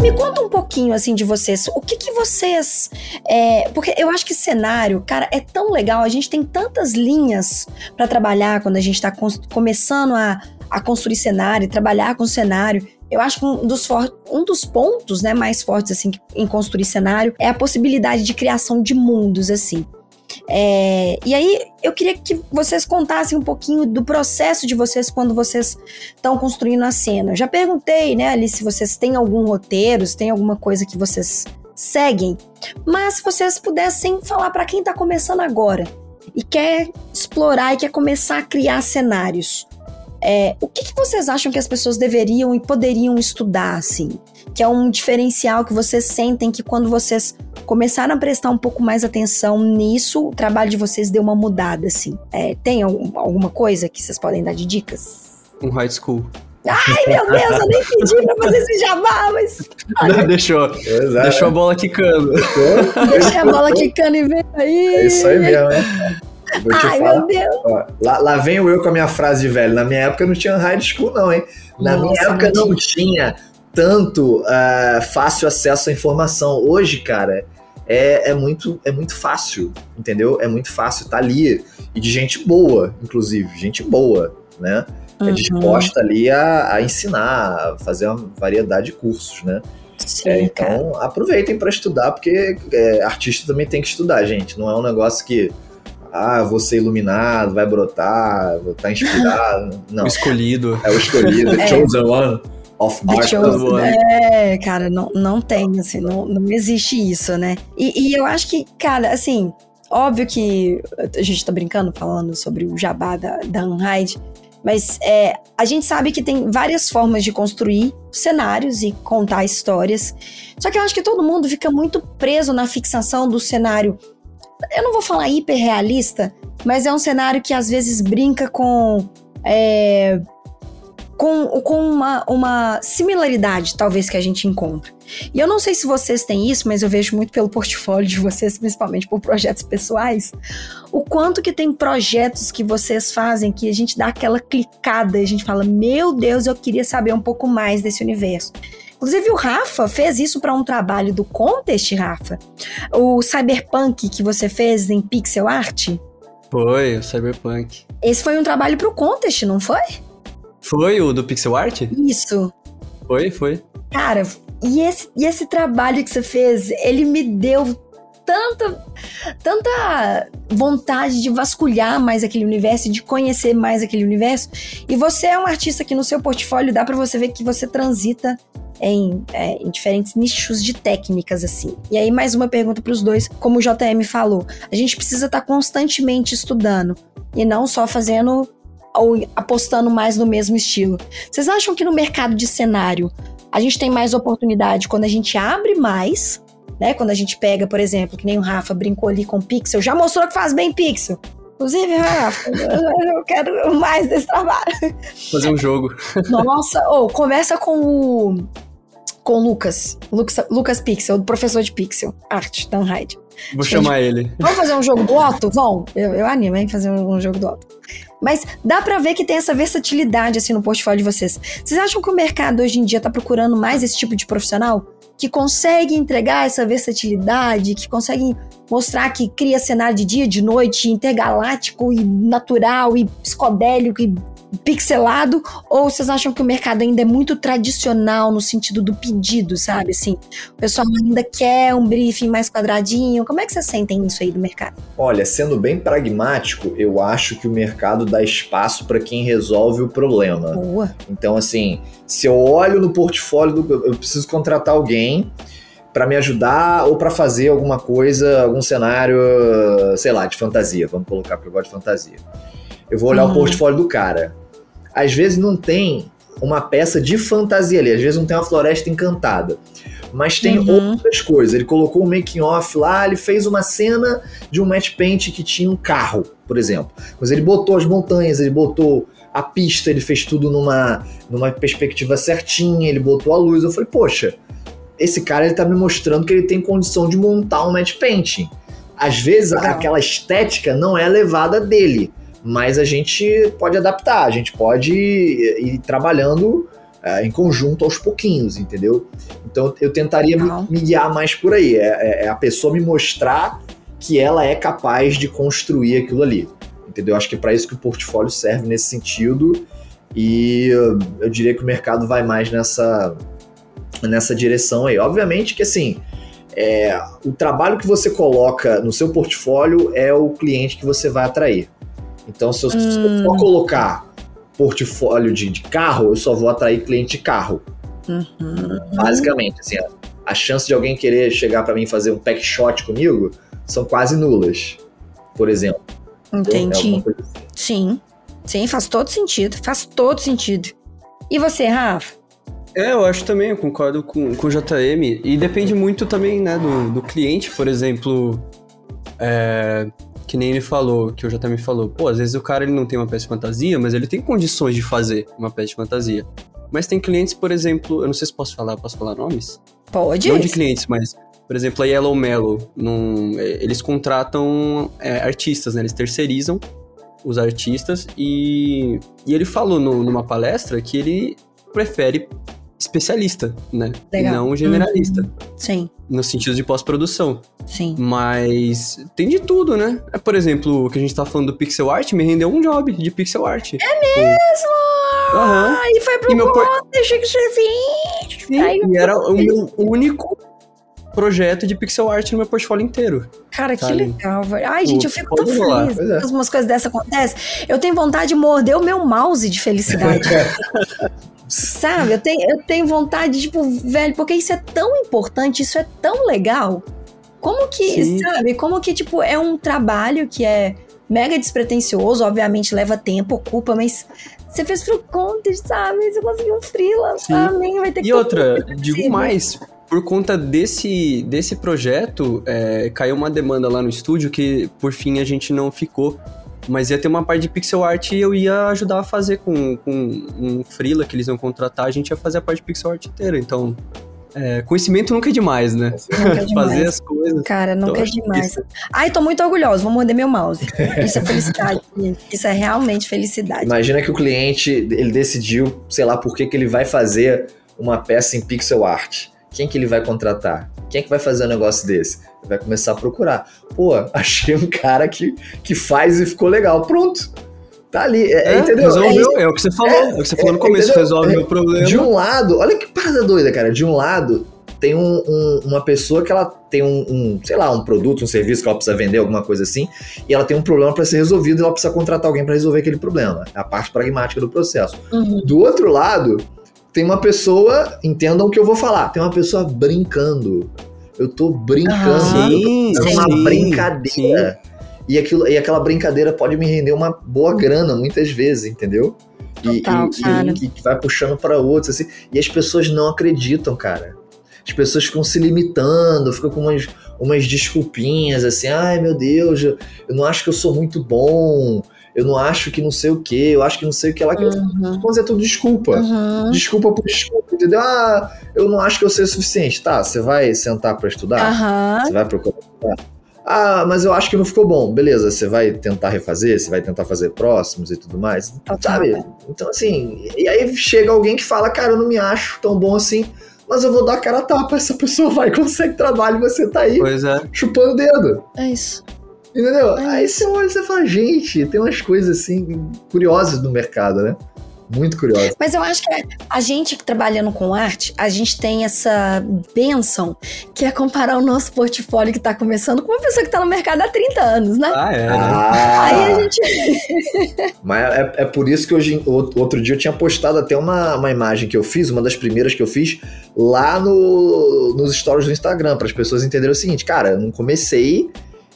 Me conta um pouquinho assim de vocês. O que que vocês. É, porque eu acho que cenário, cara, é tão legal. A gente tem tantas linhas para trabalhar quando a gente está começando a, a construir cenário, trabalhar com cenário. Eu acho que um dos, um dos pontos né, mais fortes assim, em construir cenário é a possibilidade de criação de mundos, assim. É, e aí eu queria que vocês contassem um pouquinho do processo de vocês quando vocês estão construindo a cena. Já perguntei, né, ali se vocês têm algum roteiro, se tem alguma coisa que vocês seguem, mas se vocês pudessem falar para quem está começando agora e quer explorar e quer começar a criar cenários, é, o que, que, vocês acham que as pessoas deveriam e poderiam estudar, assim? Que é um diferencial que vocês sentem que quando vocês começaram a prestar um pouco mais atenção nisso, o trabalho de vocês deu uma mudada, assim. É, tem algum, alguma coisa que vocês podem dar de dicas? Um high school. Ai, meu Deus, eu nem pedi pra fazer esse jabá, mas. Não, deixou. Exato. Deixou a bola quicando. Deixei a bola quicando e veio aí. É isso aí mesmo, né? Ai, falar. meu Deus. Ó, lá, lá venho eu com a minha frase de velho. Na minha época não tinha high school, não, hein? Na Nossa, minha época não tinha tanto uh, fácil acesso à informação. Hoje, cara, é, é, muito, é muito fácil, entendeu? É muito fácil, tá ali. E de gente boa, inclusive, gente boa, né? É uhum. É disposta ali a, a ensinar, a fazer uma variedade de cursos, né? Sim, é, então, cara. aproveitem para estudar, porque é, artista também tem que estudar, gente. Não é um negócio que ah, vou ser iluminado, vai brotar, vou estar inspirado. Não. O escolhido. É o escolhido, É. chosen one of The Mark. Chosen. One. É, cara, não, não tem, assim, não, não existe isso, né? E, e eu acho que, cara, assim, óbvio que a gente tá brincando falando sobre o jabá da, da Unhide, mas é, a gente sabe que tem várias formas de construir cenários e contar histórias. Só que eu acho que todo mundo fica muito preso na fixação do cenário. Eu não vou falar hiperrealista, mas é um cenário que às vezes brinca com. é, com, com uma, uma similaridade, talvez, que a gente encontra. E eu não sei se vocês têm isso, mas eu vejo muito pelo portfólio de vocês, principalmente por projetos pessoais, o quanto que tem projetos que vocês fazem que a gente dá aquela clicada a gente fala: Meu Deus, eu queria saber um pouco mais desse universo. Inclusive, o Rafa fez isso para um trabalho do Contest, Rafa. O Cyberpunk que você fez em pixel art. Foi, o Cyberpunk. Esse foi um trabalho pro Contest, não foi? Foi o do pixel art? Isso. Foi, foi. Cara, e esse, e esse trabalho que você fez, ele me deu tanta, tanta vontade de vasculhar mais aquele universo, de conhecer mais aquele universo. E você é um artista que no seu portfólio dá pra você ver que você transita em, é, em diferentes nichos de técnicas, assim. E aí, mais uma pergunta pros dois. Como o JM falou, a gente precisa estar constantemente estudando e não só fazendo ou apostando mais no mesmo estilo. Vocês acham que no mercado de cenário a gente tem mais oportunidade quando a gente abre mais, né? Quando a gente pega, por exemplo, que nem o Rafa brincou ali com pixel, já mostrou que faz bem pixel. Inclusive, Rafa, eu quero mais desse trabalho. Fazer um jogo. Nossa, ou conversa com o com o Lucas, Lucas, Lucas Pixel, o professor de pixel, arte, da Unhide. Vou chamar ele. Vamos fazer um jogo do Otto? Vão. Eu, eu animo, hein? Fazer um, um jogo do Otto. Mas dá pra ver que tem essa versatilidade, assim, no portfólio de vocês. Vocês acham que o mercado hoje em dia tá procurando mais esse tipo de profissional? Que consegue entregar essa versatilidade, que consegue mostrar que cria cenário de dia, de noite, intergaláctico e natural e psicodélico e pixelado? Ou vocês acham que o mercado ainda é muito tradicional no sentido do pedido, sabe? Assim, o pessoal ainda quer um briefing mais quadradinho. Como é que vocês sentem isso aí do mercado? Olha, sendo bem pragmático, eu acho que o mercado dá espaço para quem resolve o problema. Boa. Então, assim, se eu olho no portfólio, do, eu preciso contratar alguém para me ajudar ou para fazer alguma coisa, algum cenário, sei lá, de fantasia. Vamos colocar porque eu gosto de fantasia. Eu vou olhar Uhum. o portfólio do cara. Às vezes não tem uma peça de fantasia ali, às vezes não tem uma floresta encantada. Mas tem Uhum. outras coisas. Ele colocou um making off lá, ele fez uma cena de um match paint que tinha um carro, por exemplo. Mas ele botou as montanhas, ele botou a pista, ele fez tudo numa, numa perspectiva certinha, ele botou a luz. Eu falei, poxa, esse cara ele tá me mostrando que ele tem condição de montar um match painting. Às vezes Legal. aquela estética não é levada dele, mas a gente pode adaptar, a gente pode ir, ir trabalhando eh, em conjunto aos pouquinhos, entendeu? Então eu tentaria me, me guiar mais por aí, é, é- é a pessoa me mostrar que ela é capaz de construir aquilo ali, entendeu? Acho que é para isso que o portfólio serve nesse sentido e eu, eu diria que o mercado vai mais nessa nessa direção aí. Obviamente que assim, é, o trabalho que você coloca no seu portfólio é o cliente que você vai atrair. Então, se eu, se eu Hum. for colocar portfólio de, de carro, eu só vou atrair cliente de carro. Uhum. Basicamente, assim, a, a chance de alguém querer chegar para mim e fazer um pack shot comigo são quase nulas, por exemplo. É Entendi. alguma coisa assim. Sim. Sim, faz todo sentido. Faz todo sentido. E você, Rafa? É, eu acho também, eu concordo com, com o JM. E depende muito também, né, do, do cliente, por exemplo. é, que nem ele falou, que o JM falou. Pô, às vezes o cara ele não tem uma peça de fantasia, mas ele tem condições de fazer uma peça de fantasia. Mas tem clientes, por exemplo, eu não sei se posso falar, posso falar nomes? Pode? Não de clientes, mas, por exemplo, a Yellow Mellow, num- é, eles contratam é, artistas, né? Eles terceirizam os artistas e, e ele falou no- numa palestra que ele prefere especialista, né? Legal. E não generalista, Sim, no sentido de pós-produção. sim. Mas tem de tudo, né? É, Por exemplo, o que a gente tá falando do pixel art me rendeu um job de pixel art. É Mesmo? Aham. Aí foi pro E meu por- deixa que servir. Sim, e era o meu único projeto de pixel art no meu portfólio inteiro. Cara, que Sabe? legal, velho. Ai, gente, eu fico tão feliz é. quando umas coisas dessas acontecem. Eu tenho vontade de morder o meu mouse de felicidade. Sabe? Eu tenho, eu tenho vontade, tipo, velho, porque isso é tão importante, isso é tão legal. Como que, Sim. sabe? Como que, tipo, é um trabalho que é mega despretensioso, obviamente leva tempo, ocupa, mas você fez pro conta, sabe? Você conseguiu um freela, também vai ter que E outra, digo mais, por conta desse, desse projeto, é, caiu uma demanda lá no estúdio que, por fim, a gente não ficou. Mas ia ter uma parte de pixel art e eu ia ajudar a fazer com, com um freela que eles iam contratar, a gente ia fazer a parte de pixel art inteira. Então, é, conhecimento nunca é demais, né? Nunca é demais. fazer as coisas. Cara, nunca Então, é demais. isso- Ai, tô muito orgulhosa, vou morder meu mouse. Isso é felicidade. Isso é realmente felicidade. Imagina que o cliente, ele decidiu, sei lá, por que, que ele vai fazer uma peça em pixel art. Quem que ele vai contratar? Quem é que vai fazer um negócio desse? Vai começar a procurar. Pô, achei um cara que, que faz e ficou legal. Pronto. Tá ali. É, É, entendeu? resolveu, é, o que você falou, é, o que você falou no começo, entendeu? resolve É, o problema. De um lado, olha que parada doida, cara. De um lado, tem um- um- uma pessoa que ela tem um, um, sei lá, um produto, um serviço que ela precisa vender, alguma coisa assim, e ela tem um problema para ser resolvido e ela precisa contratar alguém para resolver aquele problema. É a parte pragmática do processo. Uhum. Do outro lado, tem uma pessoa, entendam o que eu vou falar, tem uma pessoa brincando. Eu tô brincando. Aham. Sim, É uma sim, brincadeira. E, aquilo, e aquela brincadeira pode me render uma boa grana muitas vezes, entendeu? E, Total, e- cara. e- e que vai puxando para outros, assim. E as pessoas não acreditam, cara. As pessoas ficam se limitando, ficam com umas, umas desculpinhas, assim. Ai, meu Deus, eu, eu não acho que eu sou muito bom. Eu não acho que não sei o quê. Eu acho que não sei o que ela quer. Uhum. Vamos dizer tudo desculpa. Uhum. Desculpa por desculpa, entendeu? Ah, eu não acho que eu sei o suficiente. Tá, você vai sentar para estudar? Aham. Você vai procurar. Ah, mas eu acho que não ficou bom. Beleza, você vai tentar refazer, você vai tentar fazer próximos e tudo mais. Total. Sabe? Então, assim, e aí chega alguém que fala, cara, eu não me acho tão bom assim, mas eu vou dar a cara a tapa. Essa pessoa vai, consegue trabalho e você tá aí Pois é. chupando o dedo. É isso. Entendeu? É aí isso. você olha e você fala, gente, tem umas coisas assim curiosas no mercado, né? Muito curiosas. Mas eu acho que a gente trabalhando com arte, a gente tem essa benção que é comparar o nosso portfólio que tá começando com uma pessoa que tá no mercado há 30 anos, né? Ah, é. né? Ah, Aí a gente. Mas é, é por isso que hoje, outro outro dia eu tinha postado até uma, uma imagem que eu fiz, uma das primeiras que eu fiz, lá no, nos stories do Instagram, para as pessoas entenderem o seguinte, cara, eu não comecei.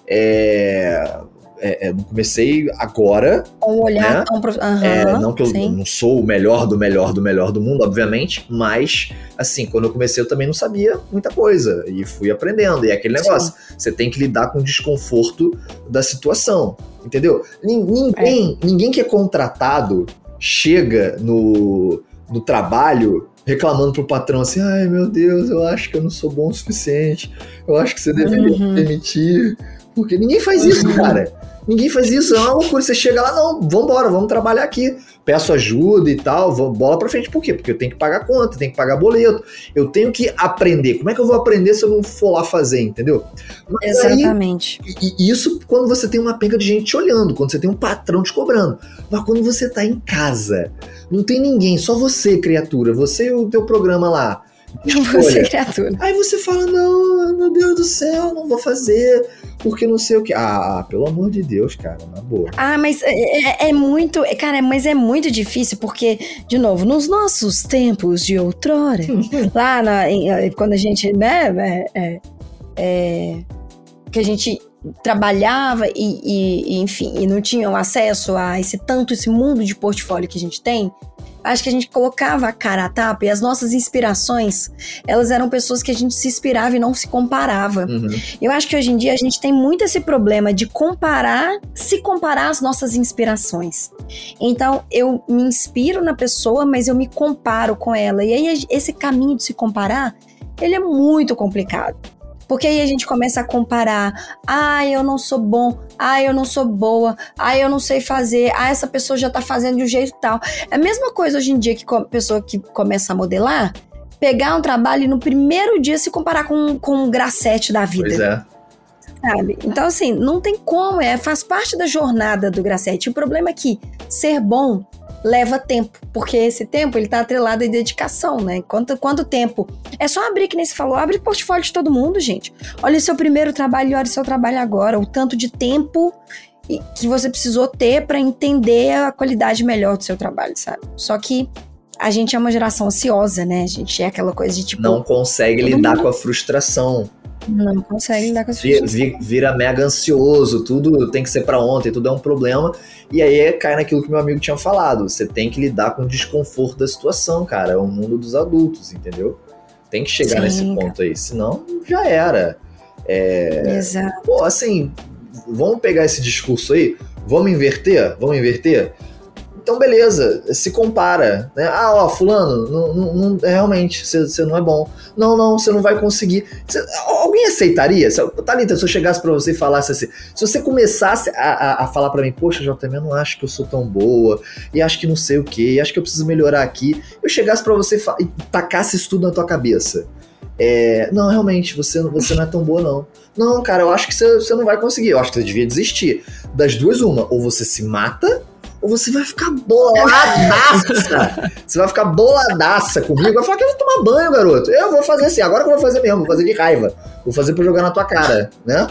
É, é, é, não comecei agora, Com um olhar Né? tão. prof- Aham, é, não que eu sim. não sou o melhor do melhor do melhor do mundo, obviamente, mas assim, quando eu comecei eu também não sabia muita coisa e fui aprendendo. E é aquele Sim. negócio, você tem que lidar com o desconforto da situação, entendeu? Nin- Ninguém, ninguém que é contratado chega no, no trabalho reclamando pro patrão assim, ai meu Deus, eu acho que eu não sou bom o suficiente, eu acho que você deveria Uhum. me demitir, porque ninguém faz isso, Uhum. cara. Ninguém faz isso, é uma loucura. Você chega lá, não, vambora, vamos trabalhar aqui. Peço ajuda e tal, bola pra frente. Por quê? Porque eu tenho que pagar conta, tenho que pagar boleto. Eu tenho que aprender. Como é que eu vou aprender se eu não for lá fazer, entendeu? Mas aí, Exatamente. e- e isso quando você tem uma penca de gente te olhando, quando você tem um patrão te cobrando. Mas quando você tá em casa, não tem ninguém, só você, criatura, você e o teu programa lá. Você, Escolha. criatura. Aí você fala, não, meu Deus do céu, não vou fazer, porque não sei o que. Ah, pelo amor de Deus, cara, na boa. Ah, mas é, é- é muito. é, Cara, mas é muito difícil, porque, de novo, nos nossos tempos de outrora, lá na- em- eh, quando a gente, né, é, é, é, que a gente trabalhava e, e- e, enfim, e não tinham acesso a esse tanto, esse mundo de portfólio que a gente tem, acho que a gente colocava a cara a tapa e as nossas inspirações, elas eram pessoas que a gente se inspirava e não se comparava. Uhum. Eu acho que hoje em dia a gente tem muito esse problema de comparar, se comparar as nossas inspirações. Então eu me inspiro na pessoa, mas eu me comparo com ela. E aí esse caminho de se comparar, ele é muito complicado. Porque aí a gente começa a comparar, ah, eu não sou bom, ah, eu não sou boa, ah, eu não sei fazer, ah, essa pessoa já tá fazendo de um jeito tal. É a mesma coisa hoje em dia que a pessoa que começa a modelar, pegar um trabalho e no primeiro dia se comparar com, com um gracete da vida Pois é. sabe? Então, assim, não tem como, é, faz parte da jornada do Grassetti. O problema é que ser bom leva tempo, porque esse tempo ele tá atrelado à dedicação, né? Quanto, quanto tempo? É só abrir, que nem se falou, abre o portfólio de todo mundo, gente. Olha o seu primeiro trabalho e olha o seu trabalho agora, o tanto de tempo que você precisou ter para entender a qualidade melhor do seu trabalho, sabe? Só que a gente é uma geração ansiosa, né? A gente é aquela coisa de tipo. Não consegue lidar mundo... com a frustração. Não consegue lidar com a frustração. Vira, vira mega ansioso, tudo tem que ser para ontem, tudo é um problema. E aí cai naquilo que meu amigo tinha falado. Você tem que lidar com o desconforto da situação, cara. É o mundo dos adultos, entendeu? Tem que chegar Sim, nesse ponto aí, senão já era. É... Exato. Pô, assim, vamos pegar esse discurso aí, vamos inverter? Vamos inverter? Então, beleza, se compara. Né? Ah, ó, fulano, não, não, não realmente, você não é bom. Não, não, você não vai conseguir. Cê, alguém aceitaria? Se, Thalita, se eu chegasse para você e falasse assim, se você começasse a, a, a falar para mim, poxa, JTM, eu não acho que eu sou tão boa, e acho que não sei o que, e acho que eu preciso melhorar aqui, eu chegasse para você e tacasse isso tudo na tua cabeça. É, não, realmente, você, você não é tão boa, não. Não, cara, eu acho que você, você não vai conseguir. Eu acho que você devia desistir. Das duas, uma. Ou você se mata, ou você vai ficar boladaça. você vai ficar boladaça comigo. Vai falar que eu vou tomar banho, garoto. Eu vou fazer assim, agora que eu vou fazer mesmo, vou fazer de raiva. Vou fazer pra jogar na tua cara, né?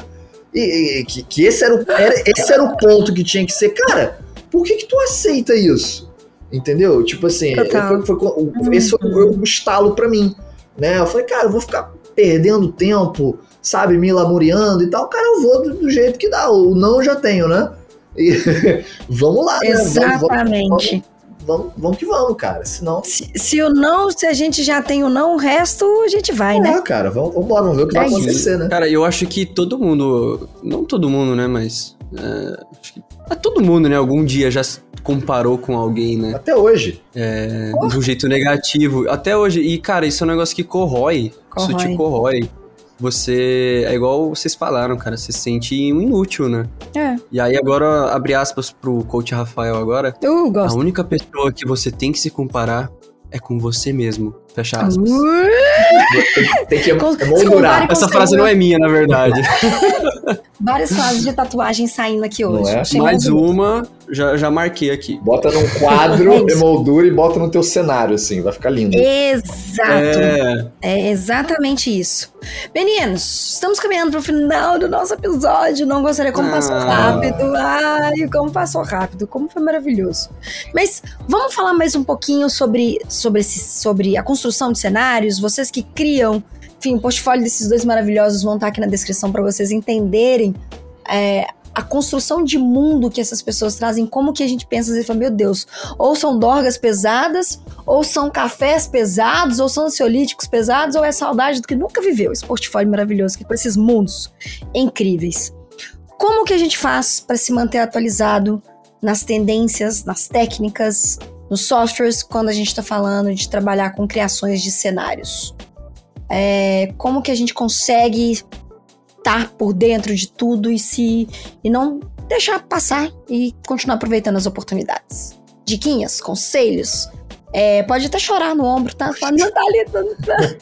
E, e que, que, esse, era o, era, esse era o ponto que tinha que ser. Cara, por que que tu aceita isso? Entendeu? Tipo assim, foi, foi, foi, esse foi o estalo pra mim. Né? Eu falei, cara, eu vou ficar perdendo tempo, sabe, me lamuriando e tal. Cara, eu vou do, do jeito que dá. O não eu já tenho, né? E vamos lá, né? Exatamente. Vamos, vamos, vamos, vamos, que vamos, cara. Senão. Se, se, o não, se a gente já tem o não, o resto a gente vai, é, né? cara, vamos, vamos lá, vamos ver o que é vai acontecer, né? Cara, eu acho que todo mundo. Não todo mundo, né? Mas. É, acho que. É todo mundo, né? Algum dia já comparou com alguém, né? Até hoje. É, de um jeito negativo. Até hoje. E, cara, isso é um negócio que corrói. corrói. Isso te corrói você é igual vocês falaram, cara, você se sente um inútil, né? É. E aí agora, abre aspas pro coach Rafael agora. Eu gosto. A única pessoa que você tem que se comparar é com você mesmo. Fecha aspas. tem que emoldurar. Essa frase não é minha, na verdade. Várias frases de tatuagem saindo aqui hoje. É? Mais uma, já, já marquei aqui. Bota num quadro, emoldura e bota no teu cenário, assim, vai ficar lindo. Exato. É, é exatamente isso. Meninos, estamos caminhando para o final do nosso episódio. Não gostaria como ah. passou rápido. Ai, como passou rápido, como foi maravilhoso. Mas vamos falar mais um pouquinho sobre, sobre, esse, sobre a construção de cenários, vocês que criam. Enfim, o portfólio desses dois maravilhosos vão estar aqui na descrição para vocês entenderem é, a construção de mundo que essas pessoas trazem, como que a gente pensa e fala, meu Deus, ou são dorgas pesadas, ou são cafés pesados, ou são ansiolíticos pesados, ou é saudade do que nunca viveu. Esse portfólio maravilhoso aqui com esses mundos incríveis. Como que a gente faz para se manter atualizado nas tendências, nas técnicas, nos softwares, quando a gente está falando de trabalhar com criações de cenários? É, como que a gente consegue estar tá por dentro de tudo e se e não deixar passar e continuar aproveitando as oportunidades. Diquinhas, conselhos. É, pode até chorar no ombro, tá? Fala, Natália, tá,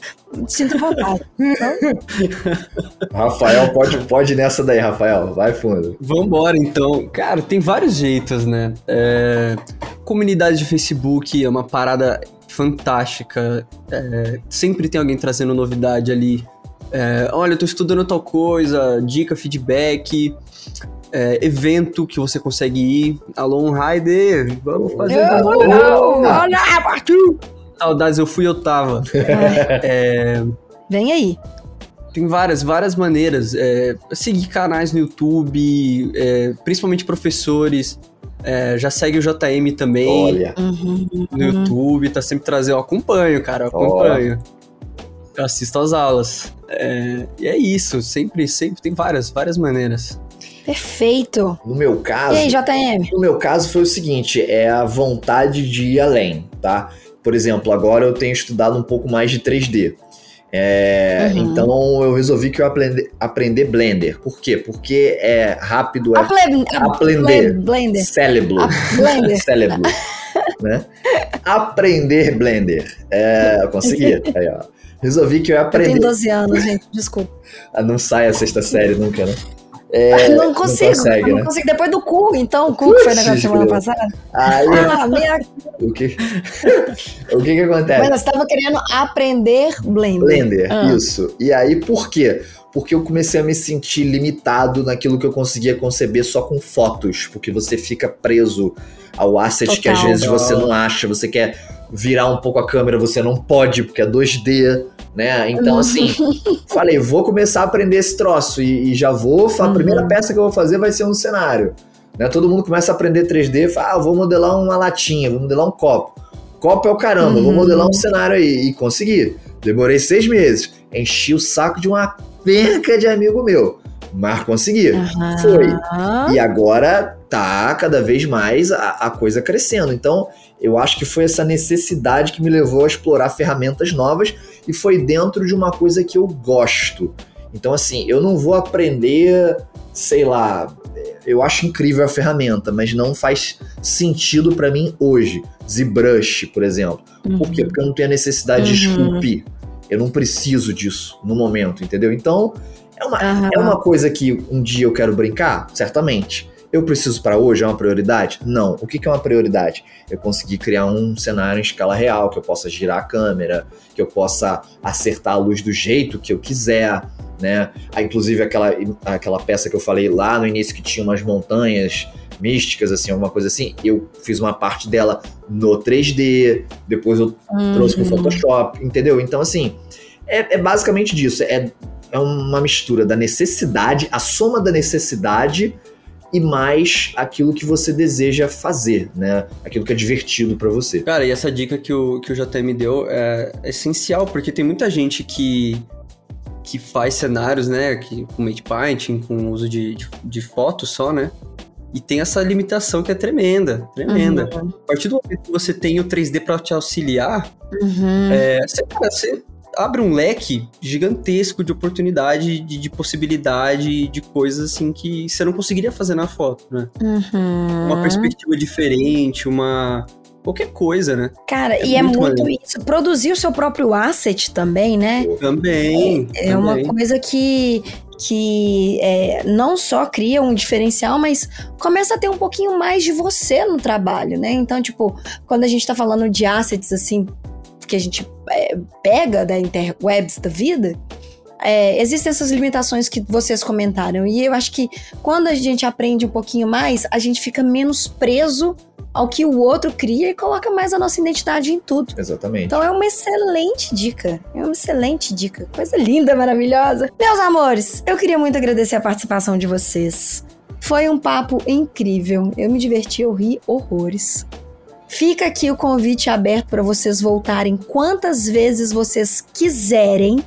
sinto vontade. Rafael, pode, pode nessa daí, Rafael. Vai fundo. Vambora, então. Cara, tem vários jeitos, né? É, comunidade de Facebook é uma parada fantástica. É, sempre tem alguém trazendo novidade ali. É, olha, eu tô estudando tal coisa, dica, feedback, é, evento que você consegue ir. Alô, Raider, vamos fazer um partiu! Saudades, eu fui, eu tava. é, Vem aí. Tem várias, várias maneiras. É, seguir canais no YouTube, é, principalmente professores. É, já segue o JM também. Olha. Uhum, no YouTube, tá sempre trazendo. Eu acompanho, cara, eu acompanho. Eu assisto às aulas. É, e é isso, sempre, sempre tem várias, várias maneiras. Perfeito. No meu caso. E aí, JM? No meu caso foi o seguinte: é a vontade de ir além, tá? Por exemplo, agora eu tenho estudado um pouco mais de 3D. É, uhum. Então eu resolvi que eu aprender, aprender Blender. Por quê? Porque é rápido, é aprender. Blender. Cérebro. Blender. Cérebro. né? Aprender Blender. É, eu consegui. Aí, ó. Resolvi que eu ia aprender. Eu tenho 12 anos, gente, desculpa. ah, não sai a sexta série nunca, né? É, não consigo, não, consegue, não né? consigo. Depois do cu, então, o cu que foi negócio semana passada. Aí, Ah, minha... o que, o que que acontece? Mas você estava querendo aprender Blender. Blender, Ah. isso. E aí, por quê? Porque eu comecei a me sentir limitado naquilo que eu conseguia conceber só com fotos, porque você fica preso ao asset que às Total. vezes você não acha, você quer virar um pouco a câmera, você não pode, porque é 2D, né? Então, Uhum. assim, falei, vou começar a aprender esse troço e, e já vou, a Uhum. primeira peça que eu vou fazer vai ser um cenário. Né? Todo mundo começa a aprender 3D, fala, ah, vou modelar uma latinha, vou modelar um copo. Copo é o caramba, vou Uhum. modelar um cenário aí. E consegui. Demorei seis meses. Enchi o saco de uma perca de amigo meu. Mas consegui. Aham. Foi. E agora tá cada vez mais a, a coisa crescendo. Então, eu acho que foi essa necessidade que me levou a explorar ferramentas novas e foi dentro de uma coisa que eu gosto. Então, assim, eu não vou aprender, sei lá, eu acho incrível a ferramenta, mas não faz sentido pra mim hoje. ZBrush, por exemplo. Por quê? Porque eu não tenho a necessidade de Uhum. esculpir. Eu não preciso disso no momento, entendeu? Então, é uma, Aham. é uma coisa que um dia eu quero brincar? Certamente. Eu preciso para hoje? É uma prioridade? Não. O que que é uma prioridade? Eu conseguir criar um cenário em escala real, que eu possa girar a câmera, que eu possa acertar a luz do jeito que eu quiser, né? Ah, inclusive aquela, aquela peça que eu falei lá no início que tinha umas montanhas místicas, assim, alguma coisa assim, eu fiz uma parte dela no 3D, depois eu trouxe pro Uhum. Photoshop, entendeu? Então, assim, é, é basicamente disso. É, é uma mistura da necessidade, a soma da necessidade e mais aquilo que você deseja fazer, né? Aquilo que é divertido pra você. Cara, e essa dica que o, que o JM deu é essencial, porque tem muita gente que, que faz cenários, né, que, com made painting, com uso de, de, de fotos só, né? E tem essa limitação que é tremenda, tremenda. Uhum. A partir do momento que você tem o 3D pra te auxiliar, Uhum. é, você, cara, você abre um leque gigantesco de oportunidade, de, de possibilidade, de coisas assim que você não conseguiria fazer na foto, né? Uhum. Uma perspectiva diferente, uma. qualquer coisa, né? Cara, É e é muito muito maneiro. isso. Produzir o seu próprio asset também, né? Também. É uma também. coisa que, que é, não só cria um diferencial, mas começa a ter um pouquinho mais de você no trabalho, né? Então, tipo, quando a gente tá falando de assets, assim, que a gente é, pega da interwebs da vida, é, existem essas limitações que vocês comentaram. E eu acho que quando a gente aprende um pouquinho mais, a gente fica menos preso ao que o outro cria e coloca mais a nossa identidade em tudo. Exatamente. Então é uma excelente dica. É uma excelente dica. Coisa linda, maravilhosa. Meus amores, eu queria muito agradecer a participação de vocês. Foi um papo incrível. Eu me diverti, eu ri horrores. Fica aqui o convite aberto para vocês voltarem quantas vezes vocês quiserem,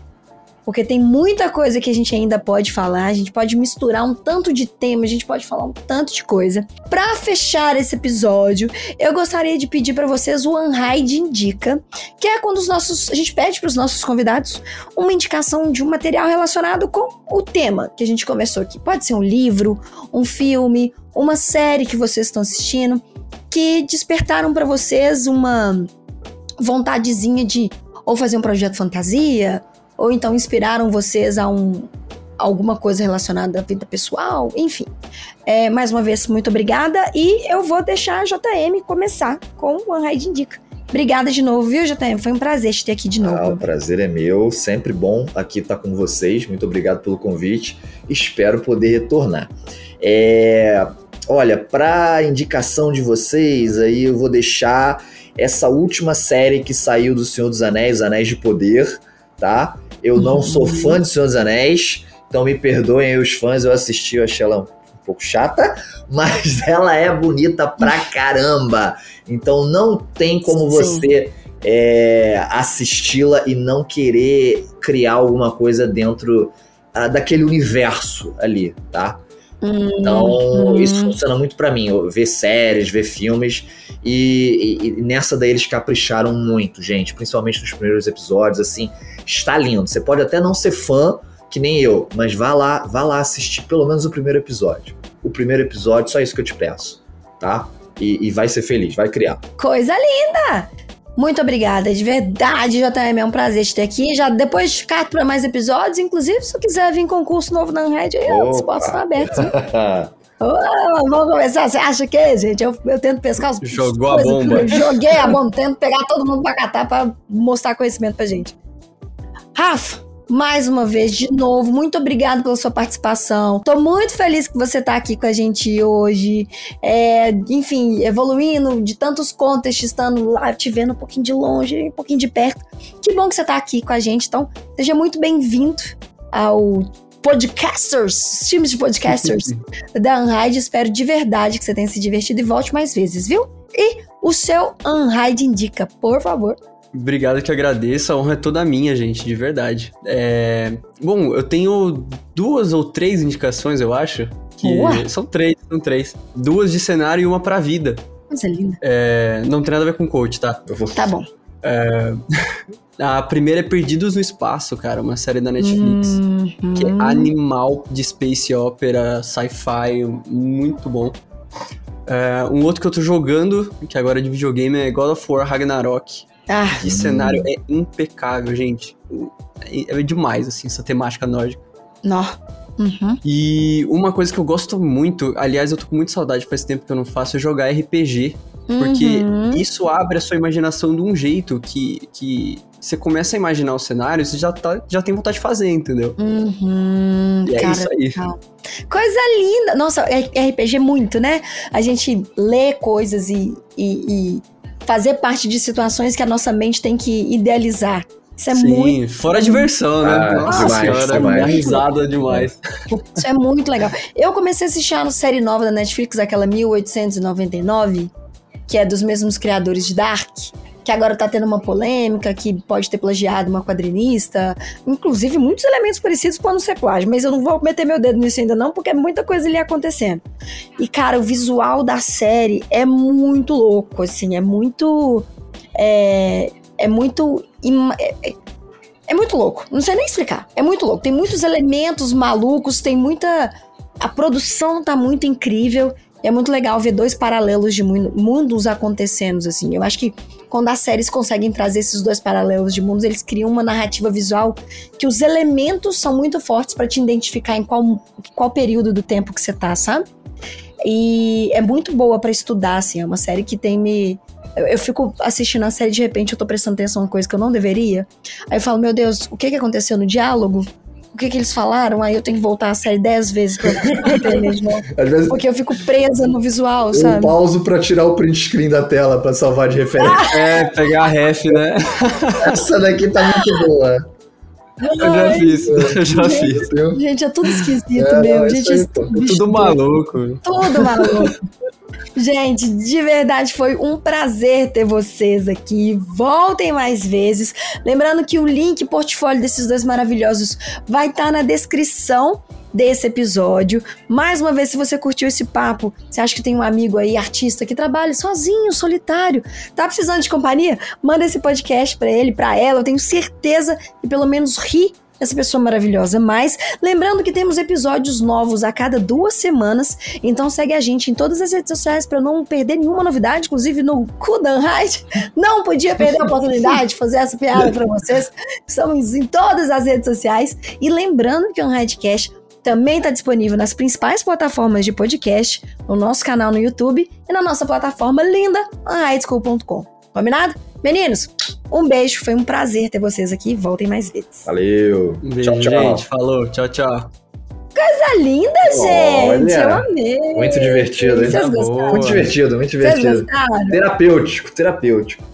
porque tem muita coisa que a gente ainda pode falar. A gente pode misturar um tanto de tema, a gente pode falar um tanto de coisa. Para fechar esse episódio, eu gostaria de pedir para vocês o Unhide Indica, que é quando os nossos, a gente pede para os nossos convidados uma indicação de um material relacionado com o tema que a gente conversou aqui. Pode ser um livro, um filme, uma série que vocês estão assistindo que despertaram para vocês uma vontadezinha de ou fazer um projeto fantasia, ou então inspiraram vocês a um alguma coisa relacionada à vida pessoal, enfim. É, mais uma vez, muito obrigada e eu vou deixar a JM começar com o Unhide Indica. Obrigada de novo, viu, JM? Foi um prazer te ter aqui de novo. Ah, o prazer é meu, sempre bom aqui estar com vocês. Muito obrigado pelo convite. Espero poder retornar. É, olha, para indicação de vocês, aí eu vou deixar essa última série que saiu do Senhor dos Anéis, Anéis de Poder, tá? Eu não sou fã de Senhor dos Anéis, então me perdoem aí os fãs, eu assisti, eu achei ela um pouco chata, mas ela é bonita pra caramba. Então não tem como você é, assisti-la e não querer criar alguma coisa dentro ah, daquele universo ali, tá? Então, Uhum. isso funciona muito pra mim. Ver séries, ver filmes. E, e- e nessa daí eles capricharam muito, gente. Principalmente nos primeiros episódios, assim. Está lindo. Você pode até não ser fã, que nem eu, mas vá lá, vá lá assistir pelo menos o primeiro episódio. O primeiro episódio, só isso que eu te peço, tá? E, e vai ser feliz, vai criar. Coisa linda! Muito obrigada, de verdade, JM. É um prazer te ter aqui. Já depois de ficar para mais episódios, inclusive, se quiser vir concurso novo na Unred, aí as portas estão abertas. Oh, vamos começar. Você acha que, gente? Eu, eu tento pescar os. Jogou a bomba. joguei a bomba, tento pegar todo mundo pra catar pra mostrar conhecimento pra gente. Rafa, mais uma vez, de novo, muito obrigado pela sua participação. Tô muito feliz que você tá aqui com a gente hoje. É, enfim, evoluindo de tantos contextos, estando lá, te vendo um pouquinho de longe, um pouquinho de perto. Que bom que você tá aqui com a gente. Então, seja muito bem-vindo ao podcasters, times de podcasters da Unride. Espero de verdade que você tenha se divertido e volte mais vezes, viu? E o seu Unride indica, por favor. Obrigado que agradeço, a honra é toda minha, gente, de verdade. É... Bom, eu tenho duas ou três indicações, eu acho. Que Boa. São três, são três. Duas de cenário e uma pra vida. Coisa linda. É... Não tem nada a ver com coach, tá? Tá bom. É... A primeira é Perdidos no Espaço, cara, uma série da Netflix. Uhum. Que é animal de space opera, sci-fi, muito bom. É, um outro que eu tô jogando, que agora é de videogame, é God of War Ragnarok. Ah, de cenário é impecável, gente. É, é demais, assim, essa temática nórdica. Nó. Uhum. E uma coisa que eu gosto muito, aliás, eu tô com muita saudade, faz tempo que eu não faço, é jogar RPG. Porque uhum. isso abre a sua imaginação de um jeito que, que você começa a imaginar o cenário, você já, tá, já tem vontade de fazer, entendeu? Uhum. E é Cara, isso aí. Coisa linda! Nossa, RPG é muito, né? A gente lê coisas e, e, e fazer parte de situações que a nossa mente tem que idealizar. Isso é Sim, muito. Fora a diversão, né? Ah, Nossa demais, senhora, demais. risada demais. Isso é muito legal. Eu comecei a assistir a série nova da Netflix, aquela 1899, que é dos mesmos criadores de Dark que agora tá tendo uma polêmica, que pode ter plagiado uma quadrinista. Inclusive, muitos elementos parecidos podem ser plágio, mas eu não vou meter meu dedo nisso ainda não, porque é muita coisa ali acontecendo. E, cara, o visual da série é muito louco, assim, é muito... É, é muito... É, é, é muito louco, não sei nem explicar. É muito louco. Tem muitos elementos malucos, tem muita... A produção tá muito incrível. E é muito legal ver dois paralelos de mundos acontecendo, assim. Eu acho que quando as séries conseguem trazer esses dois paralelos de mundos, eles criam uma narrativa visual que os elementos são muito fortes para te identificar em qual, qual período do tempo que você tá, sabe? E é muito boa para estudar, assim. É uma série que tem me. Eu, eu, fico assistindo a série de repente eu tô prestando atenção em coisa que eu não deveria. Aí eu falo, meu Deus, o que que aconteceu no diálogo? O que, que eles falaram, aí eu tenho que voltar a série dez vezes pra entender de novo. Vezes, Porque eu fico presa no visual, eu sabe? Eu pauso pra tirar o print screen da tela pra salvar de referência. é, pegar a ref, né? Essa daqui tá muito boa. Eu já fiz, eu já gente, fiz. Gente, é tudo esquisito é, mesmo. Gente, é tudo maluco. Tudo maluco. Gente, de verdade foi um prazer ter vocês aqui. Voltem mais vezes. Lembrando que o link portfólio desses dois maravilhosos vai estar tá na descrição desse episódio. Mais uma vez, se você curtiu esse papo, você acha que tem um amigo aí, artista, que trabalha sozinho, solitário, tá precisando de companhia? Manda esse podcast para ele, para ela. Eu tenho certeza que pelo menos ri essa pessoa maravilhosa. Mas lembrando que temos episódios novos a cada duas semanas, então segue a gente em todas as redes sociais para não perder nenhuma novidade, inclusive no Kudan Ride. Não podia perder a oportunidade de fazer essa piada para vocês. Estamos em todas as redes sociais e lembrando que o Unhidecast também está disponível nas principais plataformas de podcast, no nosso canal no YouTube e na nossa plataforma linda, unhideschool.com. Combinado? Meninos, um beijo, foi um prazer ter vocês aqui. Voltem mais vezes. Valeu. Um beijo, tchau, tchau. gente. Falou, tchau, tchau. Coisa linda, gente. Olha, eu amei. Muito divertido, hein? Vocês gostaram? Muito divertido, muito divertido. Vocês gostaram? Terapêutico, terapêutico.